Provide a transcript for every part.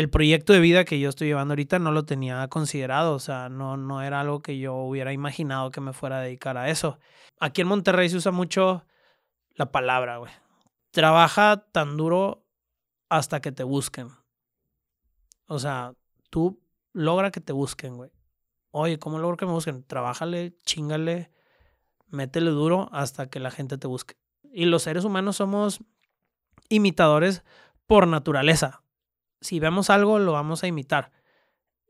el proyecto de vida que yo estoy llevando ahorita no lo tenía considerado, o sea, no, no era algo que yo hubiera imaginado que me fuera a dedicar a eso. Aquí en Monterrey se usa mucho la palabra, güey. Trabaja tan duro hasta que te busquen. O sea, tú logra que te busquen, güey. Oye, ¿cómo logro que me busquen? Trabájale, chingale, métele duro hasta que la gente te busque. Y los seres humanos somos imitadores por naturaleza. Si vemos algo, lo vamos a imitar.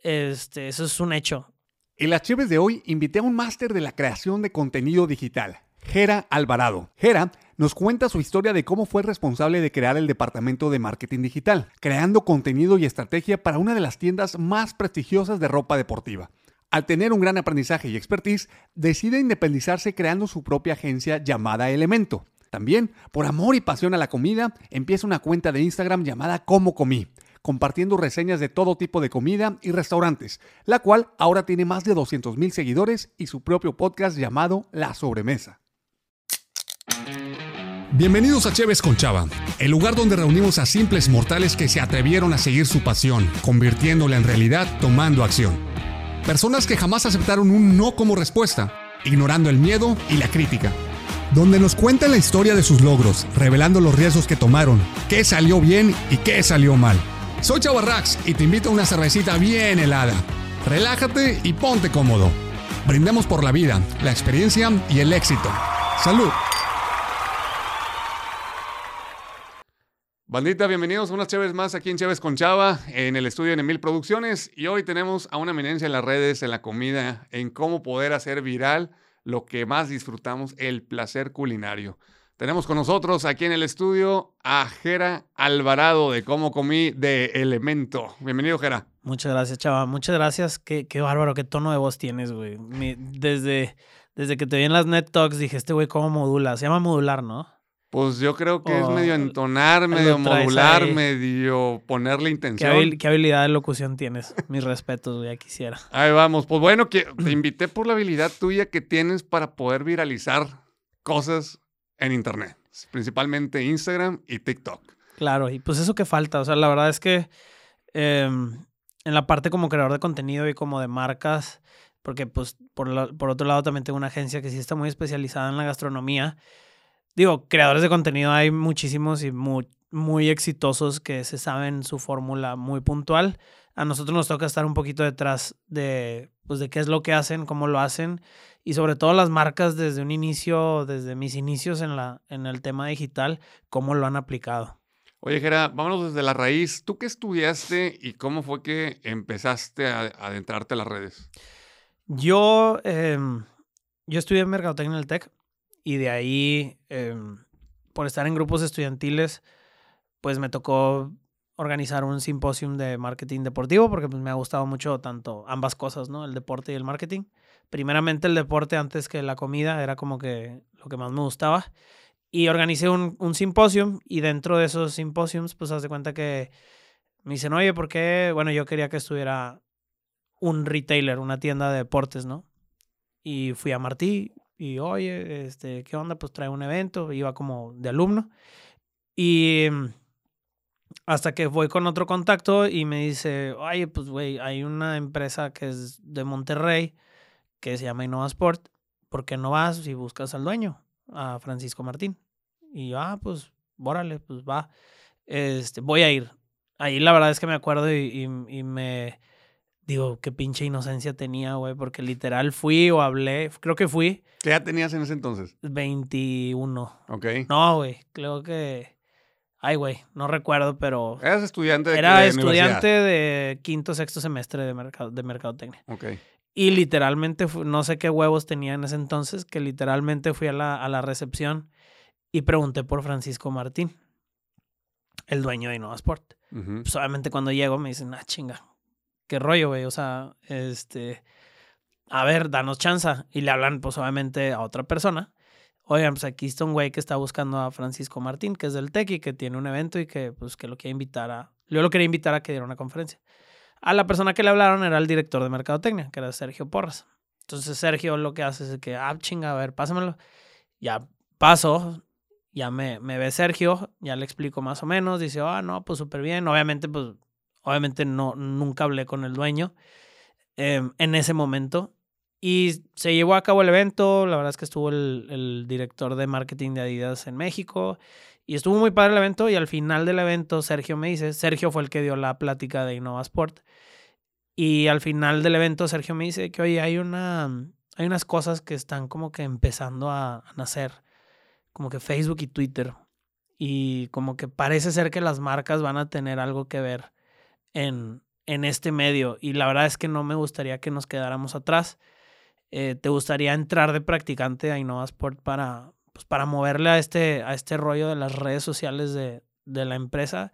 Este, eso es un hecho. En las Cheves de hoy invité a un máster de la creación de contenido digital, Gera Alvarado. Gera nos cuenta su historia de cómo fue responsable de crear el departamento de marketing digital, creando contenido y estrategia para una de las tiendas más prestigiosas de ropa deportiva. Al tener un gran aprendizaje y expertise, decide independizarse creando su propia agencia llamada Elemento. También, por amor y pasión a la comida, empieza una cuenta de Instagram llamada Como Comí, compartiendo reseñas de todo tipo de comida y restaurantes, la cual ahora tiene más de 200 mil seguidores y su propio podcast llamado La Sobremesa. Bienvenidos a Cheves con Chava, el lugar donde reunimos a simples mortales que se atrevieron a seguir su pasión, convirtiéndola en realidad tomando acción. Personas que jamás aceptaron un no como respuesta, ignorando el miedo y la crítica. Donde nos cuentan la historia de sus logros, revelando los riesgos que tomaron, qué salió bien y qué salió mal. Soy Chava Rax y te invito a una cervecita bien helada. Relájate y ponte cómodo. Brindemos por la vida, la experiencia y el éxito. ¡Salud! Bandita, bienvenidos unas Cheves más aquí en Cheves con Chava, en el estudio de Emil Producciones. Y hoy tenemos a una eminencia en las redes, en la comida, en cómo poder hacer viral lo que más disfrutamos, el placer culinario. Tenemos con nosotros aquí en el estudio a Jera Alvarado de Cómo Comí de Elemento. Bienvenido, Jera. Muchas gracias, Chava. Muchas gracias. Qué, qué bárbaro, qué tono de voz tienes, güey. desde, desde que te vi en las Net Talks dije, este güey, ¿cómo modula? Se llama modular, ¿no? Pues yo creo que es medio entonar, medio modular, medio ponerle intención. ¿Qué, habilidad de locución tienes? Mis respetos, ya quisiera. Ahí vamos. Pues bueno, que te invité por la habilidad tuya que tienes para poder viralizar cosas en Internet, principalmente Instagram y TikTok. Claro, y pues eso que falta. O sea, la verdad es que em, en la parte como creador de contenido y como de marcas, porque pues por, por otro lado también tengo una agencia que sí está muy especializada en la gastronomía digo, creadores de contenido hay muchísimos y muy, muy exitosos que se saben su fórmula muy puntual. A nosotros nos toca estar un poquito detrás de, pues, de qué es lo que hacen, cómo lo hacen y sobre todo las marcas desde un inicio, desde mis inicios en, la, en el tema digital, cómo lo han aplicado. Oye, Gera, vámonos desde la raíz. ¿Tú qué estudiaste y cómo fue que empezaste a, adentrarte a las redes? Yo, em, yo estudié en Mercadotecnia en el TEC y de ahí, em, por estar en grupos estudiantiles, pues me tocó organizar un simposium de marketing deportivo porque pues, me ha gustado mucho tanto ambas cosas, ¿no? El deporte y el marketing. Primeramente el deporte antes que la comida era como que lo que más me gustaba. Y organicé un, un simposium y dentro de esos simposiums pues haz de cuenta que me dicen, oye, ¿por qué? Bueno, yo quería que estuviera un retailer, una tienda de deportes, ¿no? Y fui a Martí, y oye, este, ¿qué onda? Pues trae un evento, iba como de alumno. Y mm, hasta que voy con otro contacto y me dice, oye, pues güey, hay una empresa que es de Monterrey que se llama Innova Sport, ¿por qué no vas y buscas al dueño, a Francisco Martín? Y yo, ah, pues, bórale, pues va, este, voy a ir. Ahí la verdad es que me acuerdo y, y me, digo, qué pinche inocencia tenía, güey, porque literal fui o hablé, creo que fui. ¿Qué edad tenías en ese entonces? 21. Ok. No, güey, creo que... Ay, güey, no recuerdo, pero... ¿Eras estudiante de Era estudiante de quinto, sexto semestre de, mercado, de mercadotecnia. Ok. Y literalmente, no sé qué huevos tenía en ese entonces, que literalmente fui a la, a la recepción y pregunté por Francisco Martín, el dueño de Innovasport. Sport. pues obviamente cuando llego me dicen, ah, chinga, qué rollo, güey. O sea, este, a ver, danos chance. Y le hablan, pues, obviamente, a otra persona. Oigan, pues aquí está un güey que está buscando a Francisco Martín, que es del TEC y que tiene un evento y que, pues, que lo quiere invitar a. Yo lo quería invitar a que diera una conferencia. A la persona que le hablaron era el director de Mercadotecnia, que era Sergio Porras. Entonces, Sergio lo que hace es que, ah, chinga, a ver, pásamelo. Ya paso, ya me, me ve Sergio, ya le explico más o menos. Dice, ah, no, pues súper bien. Obviamente, pues obviamente no, nunca hablé con el dueño em, en ese momento. Y se llevó a cabo el evento, la verdad es que estuvo el, el director de marketing de Adidas en México y estuvo muy padre el evento y al final del evento Sergio me dice, Sergio fue el que dio la plática de Innova Sport y al final del evento Sergio me dice que, oye, hay, una, hay unas cosas que están como que empezando a, nacer, como que Facebook y Twitter. Y como que parece ser que las marcas van a tener algo que ver en, en este medio. Y la verdad es que no me gustaría que nos quedáramos atrás. Eh, ¿Te gustaría entrar de practicante a InnovaSport para, pues para moverle a este, a este rollo de las redes sociales de, de la empresa?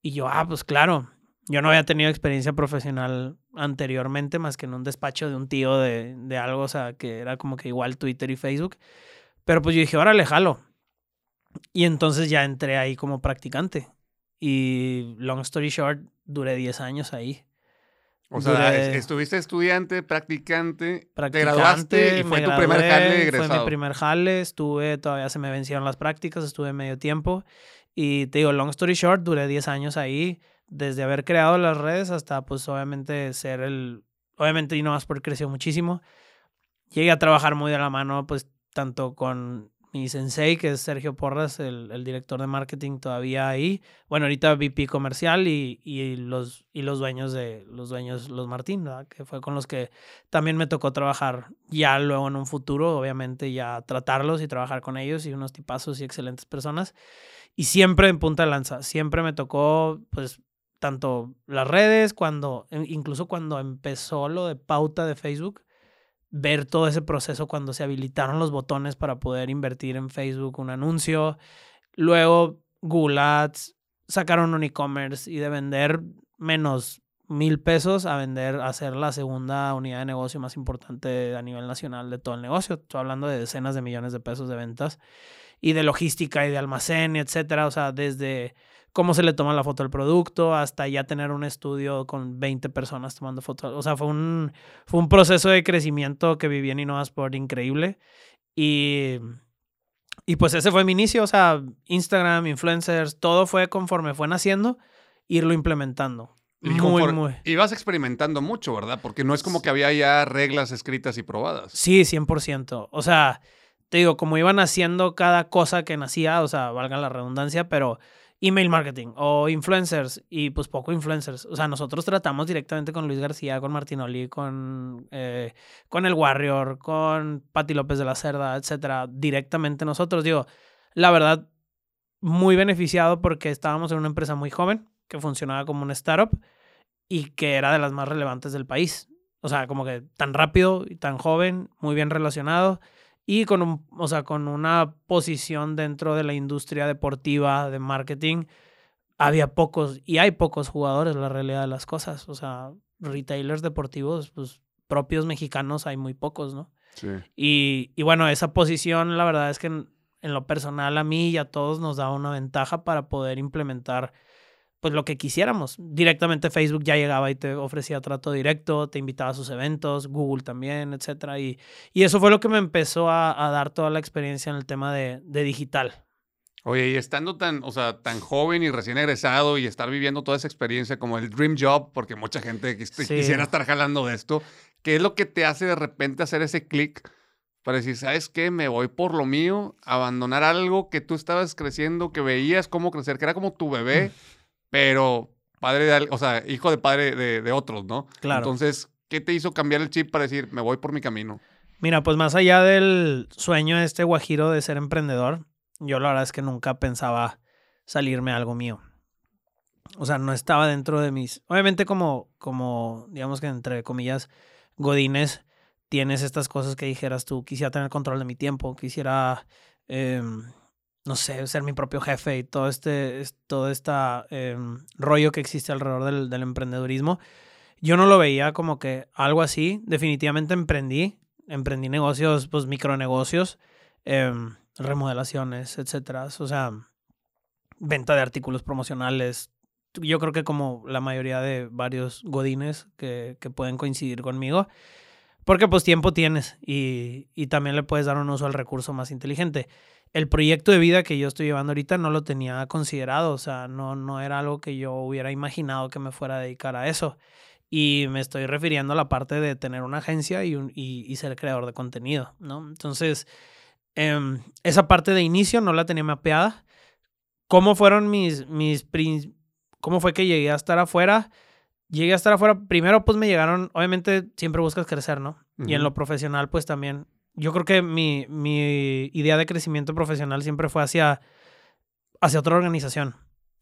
Y yo, ah, pues claro, yo no había tenido experiencia profesional anteriormente, más que en un despacho de un tío de, de, algo, o sea, que era como que igual Twitter y Facebook. Pero pues yo dije, órale, jalo. Y entonces ya entré ahí como practicante. Y long story short, duré 10 años ahí. O sea, estuviste estudiante, practicante, practicante, te graduaste y fue tu primer jale egresado. Fue mi primer jale, estuve, todavía se me vencieron las prácticas, estuve medio tiempo. Y te digo, long story short, duré 10 años ahí desde haber creado las redes hasta pues obviamente ser el, obviamente y no más porque creció muchísimo. Llegué a trabajar muy de la mano pues tanto con mi sensei, que es Sergio Porras, el, el director de marketing todavía ahí. Bueno, ahorita VP comercial y, y, los, y los dueños de los dueños, los Martín, ¿verdad? que fue con los que también me tocó trabajar ya luego en un futuro, obviamente ya tratarlos y trabajar con ellos y unos tipazos y excelentes personas. Y siempre en punta de lanza, siempre me tocó pues tanto las redes, cuando, e, incluso cuando empezó lo de pauta de Facebook, ver todo ese proceso cuando se habilitaron los botones para poder invertir en Facebook un anuncio. Luego Google Ads sacaron un e-commerce y de vender menos mil pesos a vender, a ser la segunda unidad de negocio más importante a nivel nacional de todo el negocio. Estoy hablando de decenas de millones de pesos de ventas y de logística y de almacén, etcétera. O sea, desde cómo se le toma la foto al producto, hasta ya tener un estudio con 20 personas tomando fotos. O sea, fue un, fue un proceso de crecimiento que viví en Innovasport increíble. Y, y pues ese fue mi inicio, o sea, Instagram, influencers, todo fue conforme fue naciendo, irlo implementando. muy, muy. Ibas experimentando mucho, ¿verdad? Porque no es como que había ya reglas escritas y probadas. Sí, 100%. O sea, te digo, como iban haciendo cada cosa que nacía, o sea, valga la redundancia, pero email marketing o influencers y pues poco influencers. O sea, nosotros tratamos directamente con Luis García, con Martinoli, con, eh, con el Warrior, con Patti López de la Cerda, etcétera, directamente nosotros. Digo, la verdad, muy beneficiado porque estábamos en una empresa muy joven que funcionaba como una startup y que era de las más relevantes del país. O sea, como que tan rápido y tan joven, muy bien relacionado y con, un, o sea, con una posición dentro de la industria deportiva de marketing, había pocos, y hay pocos jugadores, la realidad de las cosas. O sea, retailers deportivos, pues propios mexicanos hay muy pocos, ¿no? Sí. Y, y bueno, esa posición, la verdad es que en, en, lo personal a mí y a todos nos da una ventaja para poder implementar pues lo que quisiéramos. Directamente Facebook ya llegaba y te ofrecía trato directo, te invitaba a sus eventos, Google también, etc. Y, y eso fue lo que me empezó a, dar toda la experiencia en el tema de, de, digital. Oye, y estando tan, o sea, tan joven y recién egresado y estar viviendo toda esa experiencia como el dream job, porque mucha gente quisiera estar jalando de esto, ¿qué es lo que te hace de repente hacer ese clic para decir, ¿sabes qué? Me voy por lo mío, abandonar algo que tú estabas creciendo, que veías cómo crecer, que era como tu bebé. Mm pero padre de, o sea, hijo de padre de, otros, ¿no? Claro. Entonces, ¿qué te hizo cambiar el chip para decir, me voy por mi camino? Mira, pues más allá del sueño de este guajiro de ser emprendedor, yo la verdad es que nunca pensaba salirme algo mío. O sea, no estaba dentro de mis... Obviamente como, como digamos que entre comillas, godines, tienes estas cosas que dijeras tú, quisiera tener control de mi tiempo, quisiera... Eh, no sé, ser mi propio jefe y todo este, todo este rollo que existe alrededor del, del, emprendedurismo. Yo no lo veía como que algo así. Definitivamente emprendí. Emprendí negocios, pues micronegocios, eh, remodelaciones, etcétera. O sea, venta de artículos promocionales. Yo creo que como la mayoría de varios godines que, pueden coincidir conmigo. Porque pues tiempo tienes y también le puedes dar un uso al recurso más inteligente el proyecto de vida que yo estoy llevando ahorita no lo tenía considerado, o sea, no, no era algo que yo hubiera imaginado que me fuera a dedicar a eso. Y me estoy refiriendo a la parte de tener una agencia y, un, y, ser creador de contenido, ¿no? Entonces, em, esa parte de inicio no la tenía mapeada. ¿Cómo fueron mis, mis, cómo fue que llegué a estar afuera? Llegué a estar afuera, primero pues me llegaron, obviamente siempre buscas crecer, ¿no? Y en lo profesional pues también yo creo que mi, mi, idea de crecimiento profesional siempre fue hacia, hacia otra organización.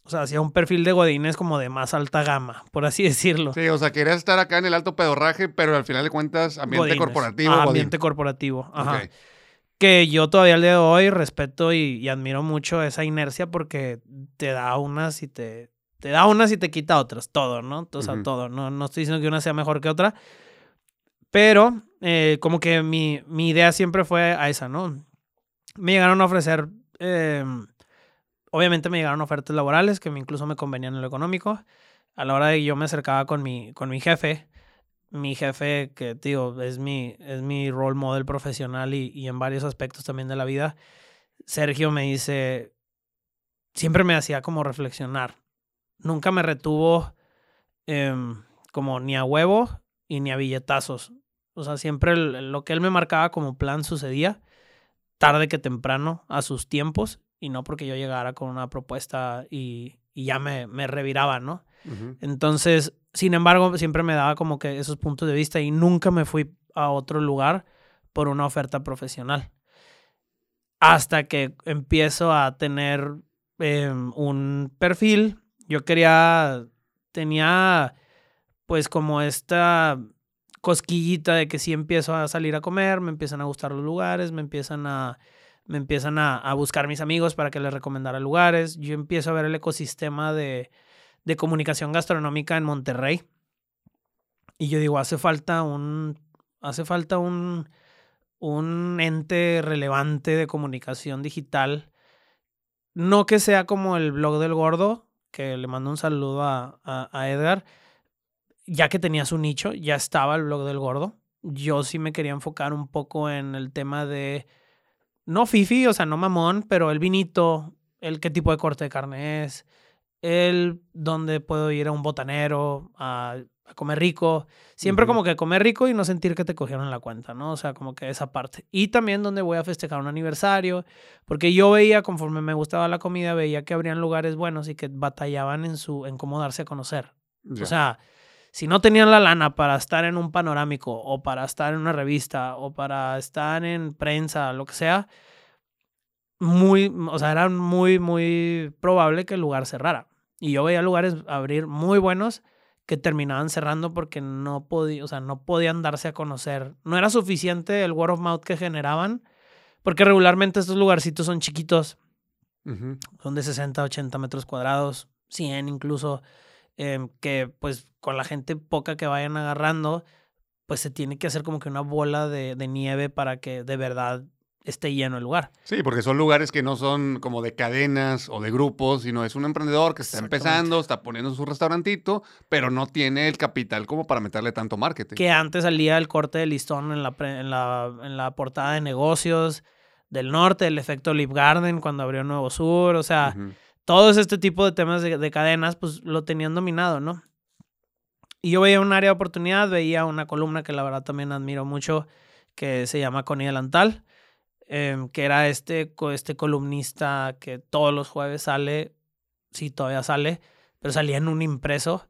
O sea, hacia un perfil de godines como de más alta gama, por así decirlo. Sí, o sea, querías estar acá en el alto pedorraje, pero al final de cuentas, ambiente corporativo. ambiente corporativo, ajá. Que yo todavía al día de hoy respeto y, admiro mucho esa inercia porque te da unas y te, te da unas y te quita otras, todo, ¿no? O sea, todo. No, no estoy diciendo que una sea mejor que otra, pero eh, como que mi, mi, idea siempre fue a esa, ¿no? Me llegaron a ofrecer, em, obviamente me llegaron ofertas laborales que incluso me convenían en lo económico. A la hora de que yo me acercaba con mi, con mi jefe, mi jefe, que digo, es mi, es mi role model profesional y, y en varios aspectos también de la vida, Sergio me dice, siempre me hacía como reflexionar. Nunca me retuvo em, como ni a huevo y ni a billetazos. O sea, siempre lo que él me marcaba como plan sucedía tarde que temprano, a sus tiempos, y no porque yo llegara con una propuesta y, ya me, me reviraba, ¿no? Entonces, sin embargo, siempre me daba como que esos puntos de vista y nunca me fui a otro lugar por una oferta profesional. Hasta que empiezo a tener em, un perfil, yo quería, tenía pues como esta cosquillita de que si empiezo a salir a comer, me empiezan a gustar los lugares, me empiezan a, me empiezan a, buscar mis amigos para que les recomendara lugares. Yo empiezo a ver el ecosistema de, de comunicación gastronómica en Monterrey. Y yo digo, hace falta un, hace falta un, un ente relevante de comunicación digital. No que sea como el blog del gordo, que le mando un saludo a, a Edgar, ya que tenía su nicho, ya estaba el blog del gordo. Yo sí me quería enfocar un poco en el tema de, no fifi, o sea, no mamón, pero el vinito, el qué tipo de corte de carne es, el dónde puedo ir a un botanero a, comer rico. Siempre como que comer rico y no sentir que te cogieron la cuenta, ¿no? O sea, como que esa parte. Y también donde voy a festejar un aniversario, porque yo veía, conforme me gustaba la comida, veía que habrían lugares buenos y que batallaban en su, en cómo darse a conocer. O sea, si no tenían la lana para estar en un panorámico o para estar en una revista o para estar en prensa, lo que sea, muy, o sea, era muy, muy probable que el lugar cerrara. Y yo veía lugares abrir muy buenos que terminaban cerrando porque no, podía, o sea, no podían darse a conocer. No era suficiente el word of mouth que generaban, porque regularmente estos lugarcitos son chiquitos, son de 60, 80 metros cuadrados, 100 incluso. Em, que pues con la gente poca que vayan agarrando, pues se tiene que hacer como que una bola de, nieve para que de verdad esté lleno el lugar. Sí, porque son lugares que no son como de cadenas o de grupos, sino es un emprendedor que está empezando, está poniendo su restaurantito, pero no tiene el capital como para meterle tanto marketing. Que antes salía el corte de listón en la, en la, en la portada de negocios del norte, el efecto Lip Garden cuando abrió Nuevo Sur, o sea, todos este tipo de temas de, cadenas, pues lo tenían dominado, ¿no? Y yo veía un área de oportunidad, veía una columna que la verdad también admiro mucho, que se llama Connie Delantal, em, que era este, este columnista que todos los jueves sale, sí, todavía sale, pero salía en un impreso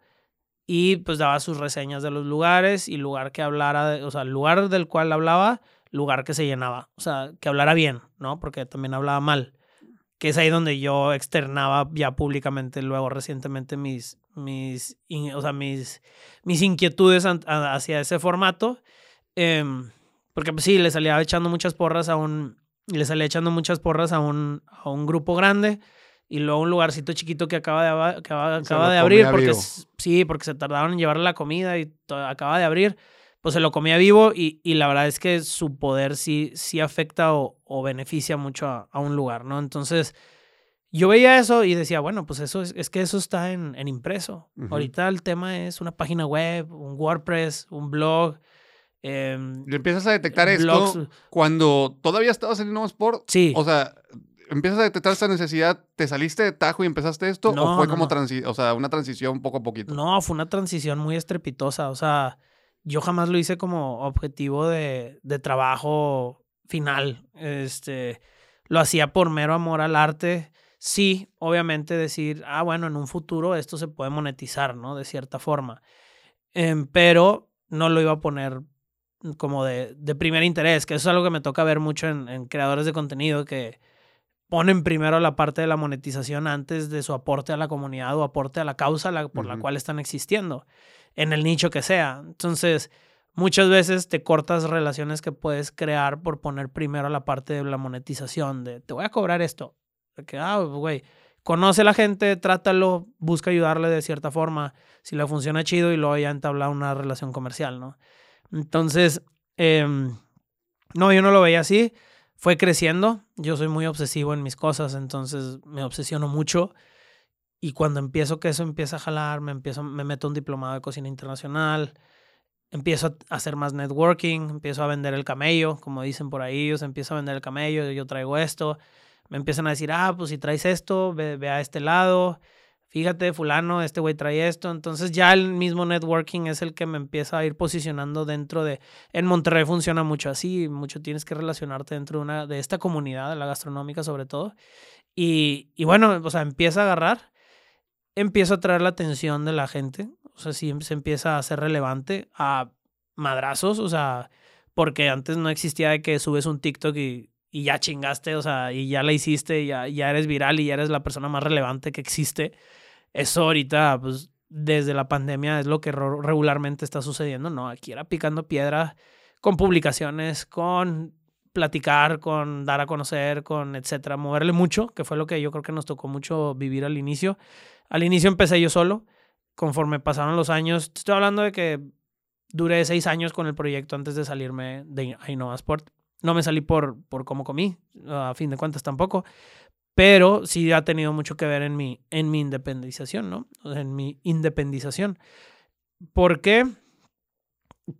y pues daba sus reseñas de los lugares y lugar que hablara, o sea, lugar del cual hablaba, lugar que se llenaba, o sea, que hablara bien, ¿no? Porque también hablaba mal que es ahí donde yo externaba ya públicamente luego recientemente mis, mis, o sea, mis, mis inquietudes hacia ese formato. Em, porque pues sí, le salía echando muchas porras a un, le salía echando muchas porras a un, a un grupo grande y luego un lugarcito chiquito que acaba de, acaba, acaba de abrir, porque sí, porque se tardaron en llevarle la comida y acaba de abrir pues se lo comía vivo y, y, la verdad es que su poder sí, sí afecta o, o beneficia mucho a, a, un lugar, ¿no? Entonces, yo veía eso y decía, bueno, pues eso es, es que eso está en, en impreso. Ahorita el tema es una página web, un WordPress, un blog. Eh, empiezas a detectar esto cuando todavía estabas en Sport. Sí. O sea, empiezas a detectar esa necesidad, ¿te saliste de tajo y empezaste esto? No, ¿O fue no, como no. o sea, una transición poco a poquito? No, fue una transición muy estrepitosa. O sea, yo jamás lo hice como objetivo de, de trabajo final. Este, lo hacía por mero amor al arte. Sí, obviamente decir, ah, bueno, en un futuro esto se puede monetizar, ¿no? De cierta forma. Em, pero no lo iba a poner como de, de primer interés, que eso es algo que me toca ver mucho en, en creadores de contenido que ponen primero la parte de la monetización antes de su aporte a la comunidad o aporte a la causa la- por la cual están existiendo, en el nicho que sea. Entonces, muchas veces te cortas relaciones que puedes crear por poner primero la parte de la monetización, de te voy a cobrar esto. Que, ah, güey, conoce a la gente, trátalo, busca ayudarle de cierta forma, si le funciona chido y luego ya entabla una relación comercial, ¿no? Entonces, em, no, yo no lo veía así. Fue creciendo. Yo soy muy obsesivo en mis cosas, entonces me obsesiono mucho. Y cuando empiezo que eso empieza a jalar, me, empiezo, me meto un diplomado de cocina internacional, empiezo a hacer más networking, empiezo a vender el camello, como dicen por ahí, yo empiezo a vender el camello, yo traigo esto. Me empiezan a decir, ah, pues si traes esto, ve a este lado, fíjate, fulano, este güey trae esto. Entonces ya el mismo networking es el que me empieza a ir posicionando dentro de... En Monterrey funciona mucho así, mucho tienes que relacionarte dentro de, una, de esta comunidad, la gastronómica sobre todo. Y, y bueno, o sea, empieza a agarrar, empieza a traer la atención de la gente, o sea, sí se empieza a hacer relevante a madrazos, o sea, porque antes no existía de que subes un TikTok y, y ya chingaste, o sea, y ya la hiciste, ya, ya eres viral y ya eres la persona más relevante que existe. Eso ahorita, pues, desde la pandemia es lo que regularmente está sucediendo, ¿no? Aquí era picando piedra con publicaciones, con platicar, con dar a conocer, con etcétera, moverle mucho, que fue lo que yo creo que nos tocó mucho vivir al inicio. Al inicio empecé yo solo, conforme pasaron los años, estoy hablando de que duré seis años con el proyecto antes de salirme de Innova Sport. No me salí por, por cómo comí, a fin de cuentas tampoco, pero sí ha tenido mucho que ver en mi, en mi independización, ¿no? En mi independización. ¿Por qué?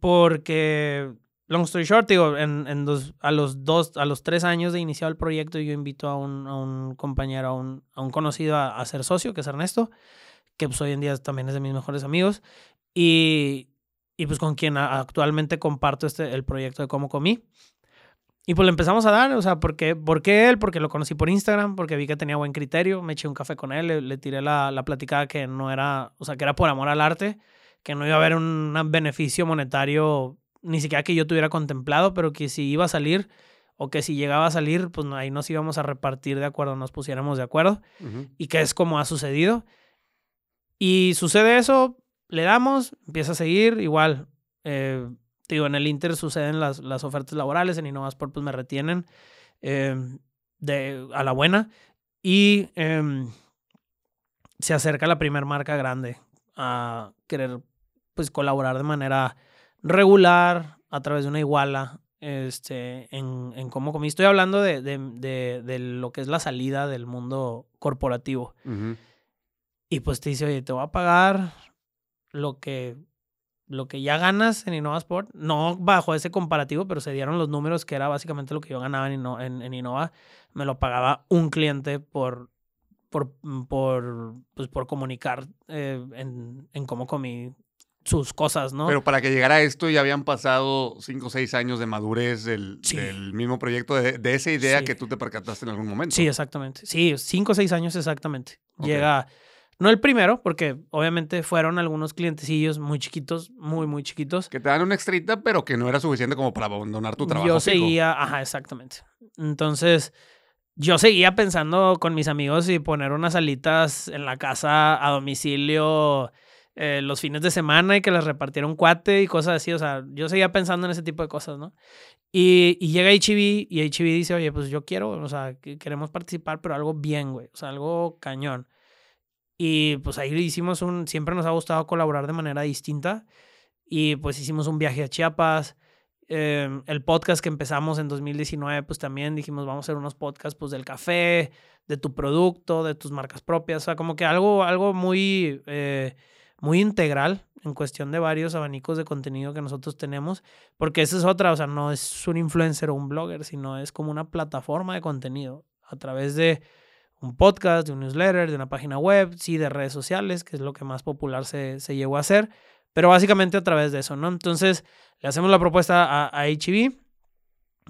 Porque, long story short, digo, en, en dos, a los dos, a los tres años de iniciado el proyecto, yo invito a un, a un compañero, a un, a un conocido a, a ser socio, que es Ernesto, que pues hoy en día también es de mis mejores amigos, y, y pues con quien actualmente comparto este, el proyecto de Cómo Comí. Y pues le empezamos a dar, o sea, ¿por qué, ¿por qué él? Porque lo conocí por Instagram, porque vi que tenía buen criterio, me eché un café con él, le, le tiré la, la platicada que no era, o sea, que era por amor al arte, que no iba a haber un beneficio monetario, ni siquiera que yo tuviera contemplado, pero que si iba a salir o que si llegaba a salir, pues ahí nos íbamos a repartir de acuerdo, nos pusiéramos de acuerdo Ujú. y que es como ha sucedido. Y sucede eso, le damos, empieza a seguir, igual, eh, te digo, en el Inter suceden las, las ofertas laborales, en Innovasport pues me retienen eh, de, a la buena y em, se acerca la primera marca grande a querer pues colaborar de manera regular a través de una iguala este, en, en cómo comí. Estoy hablando de, de, de, de lo que es la salida del mundo corporativo. Ujú. Y pues te dice, oye, te voy a pagar lo que, lo que ya ganas en Innova Sport. No bajo ese comparativo, pero se dieron los números que era básicamente lo que yo ganaba en, Inno- en, en Innova. Me lo pagaba un cliente por, por, por, pues, por comunicar eh, en, en cómo comí sus cosas, ¿no? Pero para que llegara a esto ya habían pasado cinco o seis años de madurez del, Sí. del mismo proyecto, de, de esa idea Sí. que tú te percataste en algún momento. Sí, exactamente. Sí, cinco o seis años exactamente. Llega, no el primero, porque obviamente fueron algunos clientecillos muy chiquitos, muy, muy chiquitos. Que te dan una extrita, pero que no era suficiente como para abandonar tu trabajo. Yo fijo. seguía, ajá, exactamente. Entonces, yo seguía pensando con mis amigos y poner unas alitas en la casa a domicilio eh, los fines de semana y que las repartiera un cuate y cosas así. O sea, yo seguía pensando en ese tipo de cosas, ¿no? Y, y llega HB y HB dice, oye, pues yo quiero, o sea, que queremos participar, pero algo bien, güey. O sea, algo cañón. Y pues ahí hicimos un, siempre nos ha gustado colaborar de manera distinta. Y pues hicimos un viaje a Chiapas. Eh, el podcast que empezamos en 2019, pues también dijimos, vamos a hacer unos podcasts pues del café, de tu producto, de tus marcas propias. O sea, como que algo, algo muy, eh, muy integral en cuestión de varios abanicos de contenido que nosotros tenemos. Porque esa es otra, o sea, no es un influencer o un blogger, sino es como una plataforma de contenido. a través de un podcast, de un newsletter, de una página web, sí, de redes sociales, que es lo que más popular se, se llegó a hacer, pero básicamente a través de eso, ¿no? Entonces le hacemos la propuesta a, a HB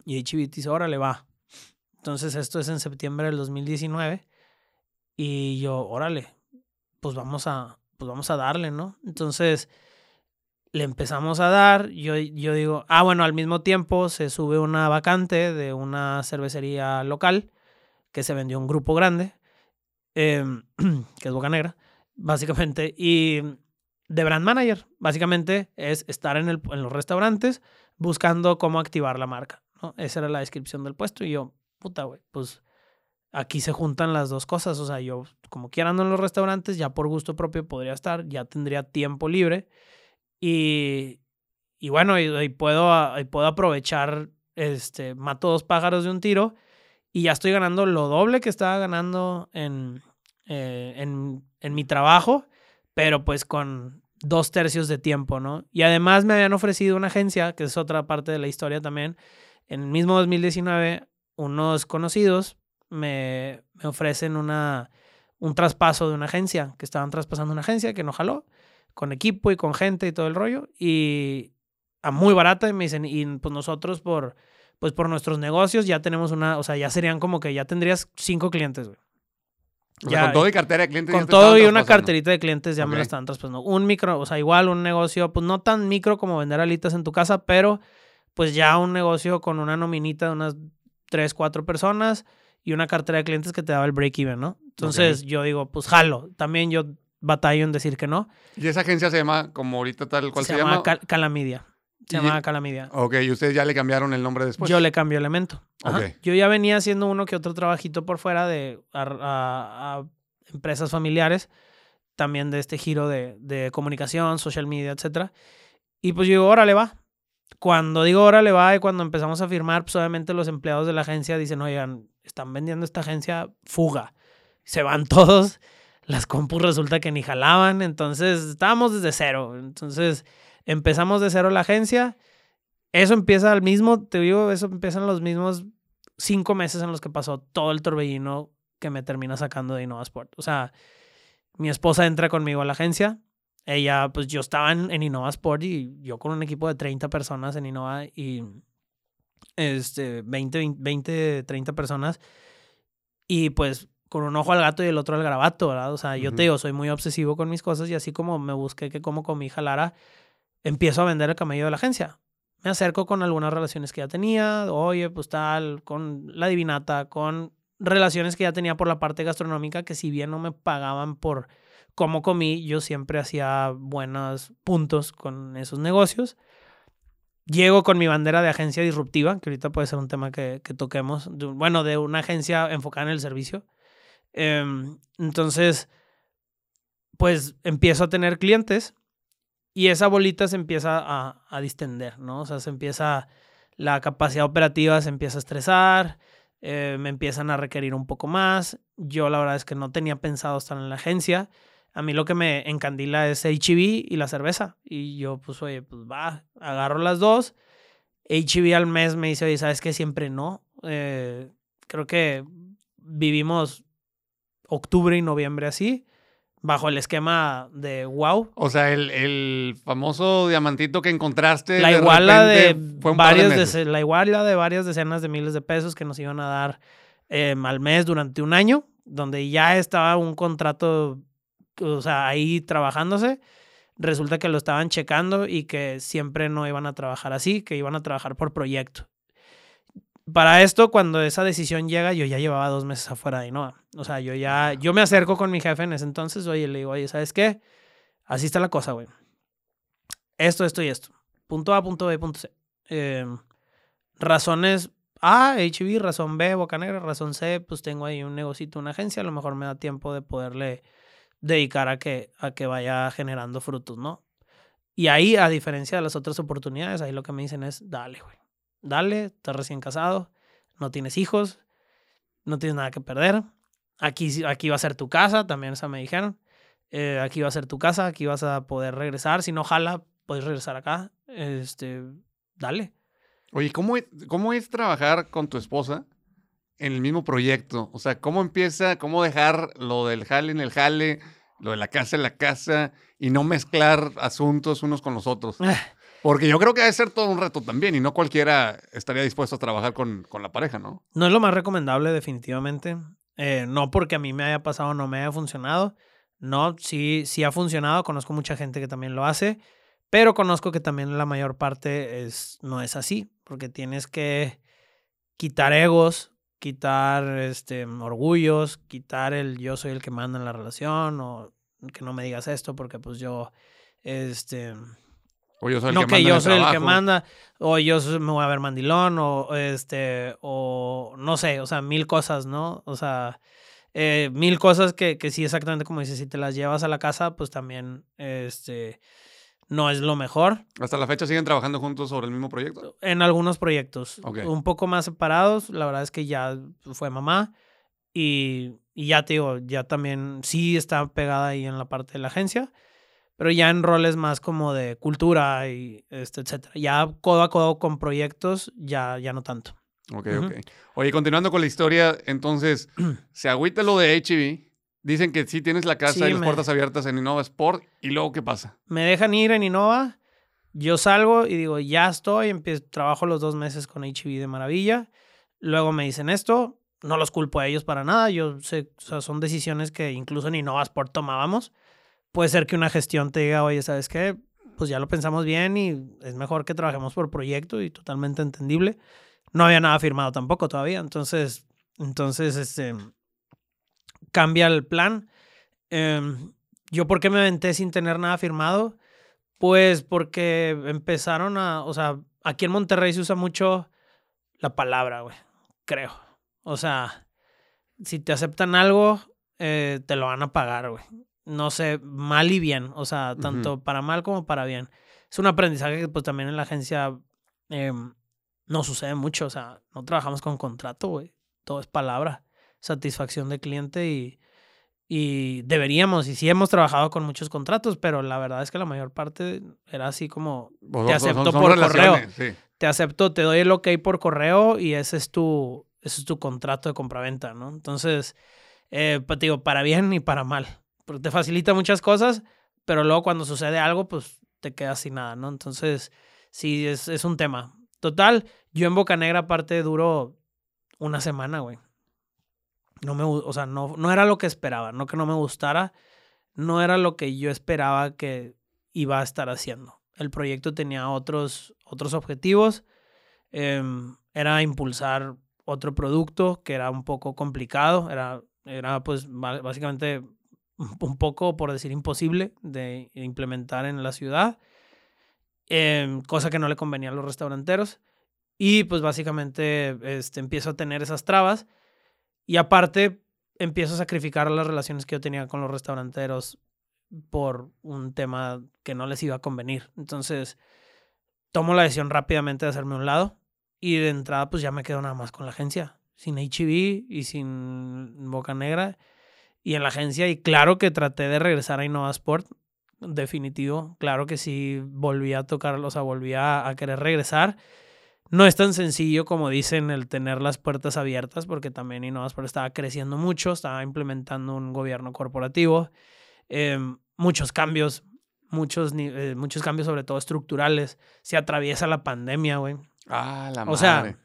y HB dice, órale, va. Entonces esto es en septiembre del 2019 y yo, órale, pues vamos a, pues vamos a darle, ¿no? Entonces le empezamos a dar, yo, yo digo, ah, bueno, al mismo tiempo se sube una vacante de una cervecería local que se vendió a un grupo grande, em, que es Boca Negra, básicamente, y de brand manager, básicamente es estar en, el, en los restaurantes buscando cómo activar la marca, ¿no? Esa era la descripción del puesto y yo, puta, güey, pues aquí se juntan las dos cosas. O sea, yo como quiera ando en los restaurantes, ya por gusto propio podría estar, ya tendría tiempo libre. Y, y bueno, y, puedo, puedo aprovechar, este, mato dos pájaros de un tiro y ya estoy ganando lo doble que estaba ganando en, eh, en, en mi trabajo, pero pues con dos tercios de tiempo, ¿no? Y además me habían ofrecido una agencia, que es otra parte de la historia también, en el mismo 2019, unos conocidos me, me ofrecen una, un traspaso de una agencia, que estaban traspasando una agencia que no jaló, con equipo y con gente y todo el rollo, y a muy barata, y me dicen, y pues nosotros por, pues por nuestros negocios ya tenemos una, o sea, ya serían como que ya tendrías cinco clientes, güey. Ya, con todo y cartera de clientes. Con todo y una carterita de clientes ya me la están traspasando. Un micro, o sea, igual un negocio, pues no tan micro como vender alitas en tu casa, pero pues ya un negocio con una nominita de unas tres, cuatro personas y una cartera de clientes que te daba el break-even, ¿no? Entonces yo digo, pues jalo. También yo batallo en decir que no. ¿Y esa agencia se llama, como ahorita tal cual se, se llama? Calamidia. Se llama Calamidia. Ok, ¿y ustedes ya le cambiaron el nombre después? Yo le cambio Elemento. Yo ya venía haciendo uno que otro trabajito por fuera de a, empresas familiares, también de este giro de, de comunicación, social media, etc. Y pues yo digo, órale, va. Cuando digo órale, va y cuando empezamos a firmar, pues obviamente los empleados de la agencia dicen, oigan, están vendiendo esta agencia, fuga. Se van todos, las compus resulta que ni jalaban, entonces estábamos desde cero. Entonces empezamos de cero la agencia. Eso empieza al mismo, te digo, eso empieza en los mismos cinco meses en los que pasó todo el torbellino que me termina sacando de InnovaSport. O sea, mi esposa entra conmigo a la agencia. Ella, pues yo estaba en, en InnovaSport y yo con un equipo de 30 personas en Innova y este, 20, 20, 30 personas. Y pues con un ojo al gato y el otro al grabato, ¿verdad? O sea, yo te digo, soy muy obsesivo con mis cosas y así como me busqué que como con mi hija Lara, empiezo a vender el camello de la agencia. Me acerco con algunas relaciones que ya tenía, oye, pues tal, con la divinata, con relaciones que ya tenía por la parte gastronómica, que si bien no me pagaban por cómo comí, yo siempre hacía buenos puntos con esos negocios. Llego con mi bandera de agencia disruptiva, que ahorita puede ser un tema que, toquemos, bueno, de una agencia enfocada en el servicio. Em, entonces, pues empiezo a tener clientes y esa bolita se empieza a, a, distender, ¿no? O sea, se empieza, la capacidad operativa se empieza a estresar, eh, me empiezan a requerir un poco más. Yo la verdad es que no tenía pensado estar en la agencia. A mí lo que me encandila es HB y la cerveza. Y yo, pues, oye, pues va, agarro las dos. HB al mes me dice, oye, ¿sabes qué? Siempre no. Eh, creo que vivimos octubre y noviembre así, bajo el esquema de wow. O sea, el, el famoso diamantito que encontraste. La iguala de, varias la iguala de varias decenas de miles de pesos que nos iban a dar eh, al mes durante un año, donde ya estaba un contrato o sea, ahí trabajándose, resulta que lo estaban checando y que siempre no iban a trabajar así, que iban a trabajar por proyecto. Para esto, cuando esa decisión llega, yo ya llevaba dos meses afuera de Innova. O sea, yo ya, yo me acerco con mi jefe en ese entonces, oye, le digo, oye, ¿sabes qué? Así está la cosa, güey. Esto, esto y esto. Punto A, punto B, punto C. Em, razones A, HB, razón B, Boca Negra, razón C, pues tengo ahí un negocito, una agencia, a lo mejor me da tiempo de poderle dedicar a que, a que vaya generando frutos, ¿no? Y ahí, a diferencia de las otras oportunidades, ahí lo que me dicen es, dale, güey, dale, estás recién casado, no tienes hijos, no tienes nada que perder, aquí, aquí va a ser tu casa, también esa me dijeron, eh, aquí va a ser tu casa, aquí vas a poder regresar, si no jala, puedes regresar acá, este, dale. Oye, ¿cómo es, ¿cómo es trabajar con tu esposa en el mismo proyecto? O sea, ¿cómo empieza, cómo dejar lo del jale en el jale, lo de la casa en la casa y no mezclar asuntos unos con los otros? Porque yo creo que debe ser todo un reto también y no cualquiera estaría dispuesto a trabajar con, con la pareja, ¿no? No es lo más recomendable definitivamente. Eh, no porque a mí me haya pasado no me haya funcionado. No, sí, sí ha funcionado. Conozco mucha gente que también lo hace. Pero conozco que también la mayor parte es, no es así. Porque tienes que quitar egos, quitar este, orgullos, quitar el yo soy el que manda en la relación o que no me digas esto porque pues yo este o yo soy el no que, yo el soy el que manda, o yo me voy a ver mandilón, o este, o no sé, o sea, mil cosas, ¿no? O sea, eh, mil cosas que, que sí, exactamente como dices, si te las llevas a la casa, pues también, este, no es lo mejor. Hasta la fecha siguen trabajando juntos sobre el mismo proyecto. En algunos proyectos, un poco más separados, la verdad es que ya fue mamá y, y ya te digo, ya también sí está pegada ahí en la parte de la agencia, pero ya en roles más como de cultura y este, etcétera. Ya codo a codo con proyectos, ya, ya no tanto. Ok, Ujú. ok. Oye, continuando con la historia, entonces, se agüita lo de HB. Dicen que sí tienes la casa Sí, y las me- puertas abiertas en Innova Sport. ¿Y luego qué pasa? Me dejan ir en Innova, yo salgo y digo, ya estoy, empiezo, trabajo los dos meses con HB de maravilla. Luego me dicen esto, no los culpo a ellos para nada, yo sé, o sea, son decisiones que incluso en Innova Sport tomábamos. Puede ser que una gestión te diga, oye, ¿sabes qué? Pues ya lo pensamos bien y es mejor que trabajemos por proyecto y totalmente entendible. No había nada firmado tampoco todavía, entonces, entonces, este, cambia el plan. Em, ¿Yo por qué me aventé sin tener nada firmado? Pues porque empezaron a, o sea, aquí en Monterrey se usa mucho la palabra, güey, creo. O sea, si te aceptan algo, eh, te lo van a pagar, güey. No sé, mal y bien, o sea, tanto para mal como para bien. Es un aprendizaje que pues también en la agencia em, no sucede mucho, o sea, no trabajamos con contrato, güey. Todo es palabra, satisfacción de cliente y, y deberíamos, y sí hemos trabajado con muchos contratos, pero la verdad es que la mayor parte era así como, Pues, Te acepto son por correo. Sí. te acepto, te doy el ok por correo y ese es tu, ese es tu contrato de compraventa, ¿no? Entonces, eh, pues, te digo, para bien y para mal, te facilita muchas cosas, pero luego cuando sucede algo, pues te quedas sin nada, ¿no? Entonces, sí, es, es un tema. Total, yo en Boca Negra aparte duro una semana, güey. No me, o sea, no, no era lo que esperaba, no que no me gustara, no era lo que yo esperaba que iba a estar haciendo. El proyecto tenía otros, otros objetivos, em, era impulsar otro producto que era un poco complicado, era, era pues básicamente un poco, por decir, imposible de implementar en la ciudad, em, cosa que no le convenía a los restauranteros. Y pues básicamente este, empiezo a tener esas trabas y aparte empiezo a sacrificar las relaciones que yo tenía con los restauranteros por un tema que no les iba a convenir. Entonces tomo la decisión rápidamente de hacerme un lado y de entrada pues ya me quedo nada más con la agencia, sin HB y sin Boca Negra y en la agencia y claro que traté de regresar a Innova Sport, definitivo, claro que sí volví a tocar, o sea, volví a, a querer regresar. No es tan sencillo como dicen el tener las puertas abiertas, porque también Innova Sport estaba creciendo mucho, estaba implementando un gobierno corporativo, eh, muchos cambios, muchos, eh, muchos cambios sobre todo estructurales. Se atraviesa la pandemia, güey. Ah, la O sea, madre.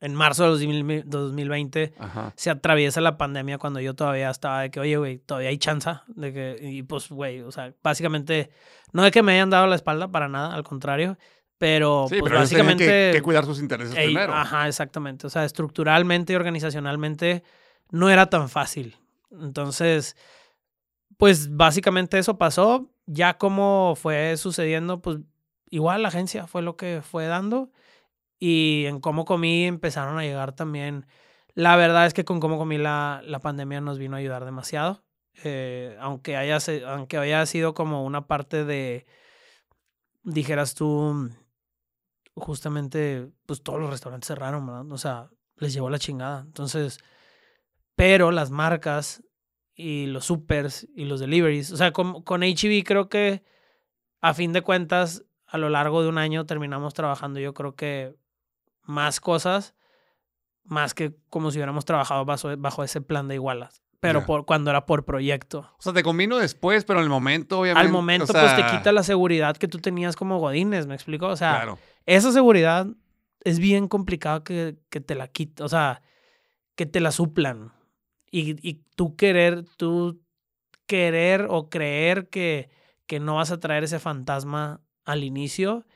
En marzo de 2000 2020 Ajá. se atraviesa la pandemia cuando yo todavía estaba de que, oye, güey, todavía hay chance de que, y pues, güey, o sea, básicamente, no de que me hayan dado la espalda para nada, al contrario, pero, Sí, pues, pero básicamente... que, que cuidar sus intereses Ey, primero. Ajá, exactamente. O sea, estructuralmente y organizacionalmente no era tan fácil. Entonces, pues básicamente eso pasó. Ya como fue sucediendo, pues igual la agencia fue lo que fue dando. Y en cómo comí empezaron a llegar también. La verdad es que con cómo comí la, la pandemia nos vino a ayudar demasiado. Eh, aunque, haya, aunque haya sido como una parte de, dijeras tú, justamente, pues todos los restaurantes cerraron, ¿verdad? O sea, les llevó la chingada. Entonces, pero las marcas y los supers y los deliveries, o sea, con, con HEB creo que a fin de cuentas, a lo largo de un año terminamos trabajando, yo creo que más cosas, más que como si hubiéramos trabajado bajo, bajo ese plan de igualas. Pero Ya. por, cuando era por proyecto. O sea, te combino después, pero en el momento, obviamente. Al momento, o pues te quita la seguridad que tú tenías como Godines, ¿me explico? O sea, Claro. esa seguridad es bien complicado que, que te la quiten, o sea, que te la suplan. Y, y tú querer, tú querer o creer que, que no vas a traer ese fantasma al inicio,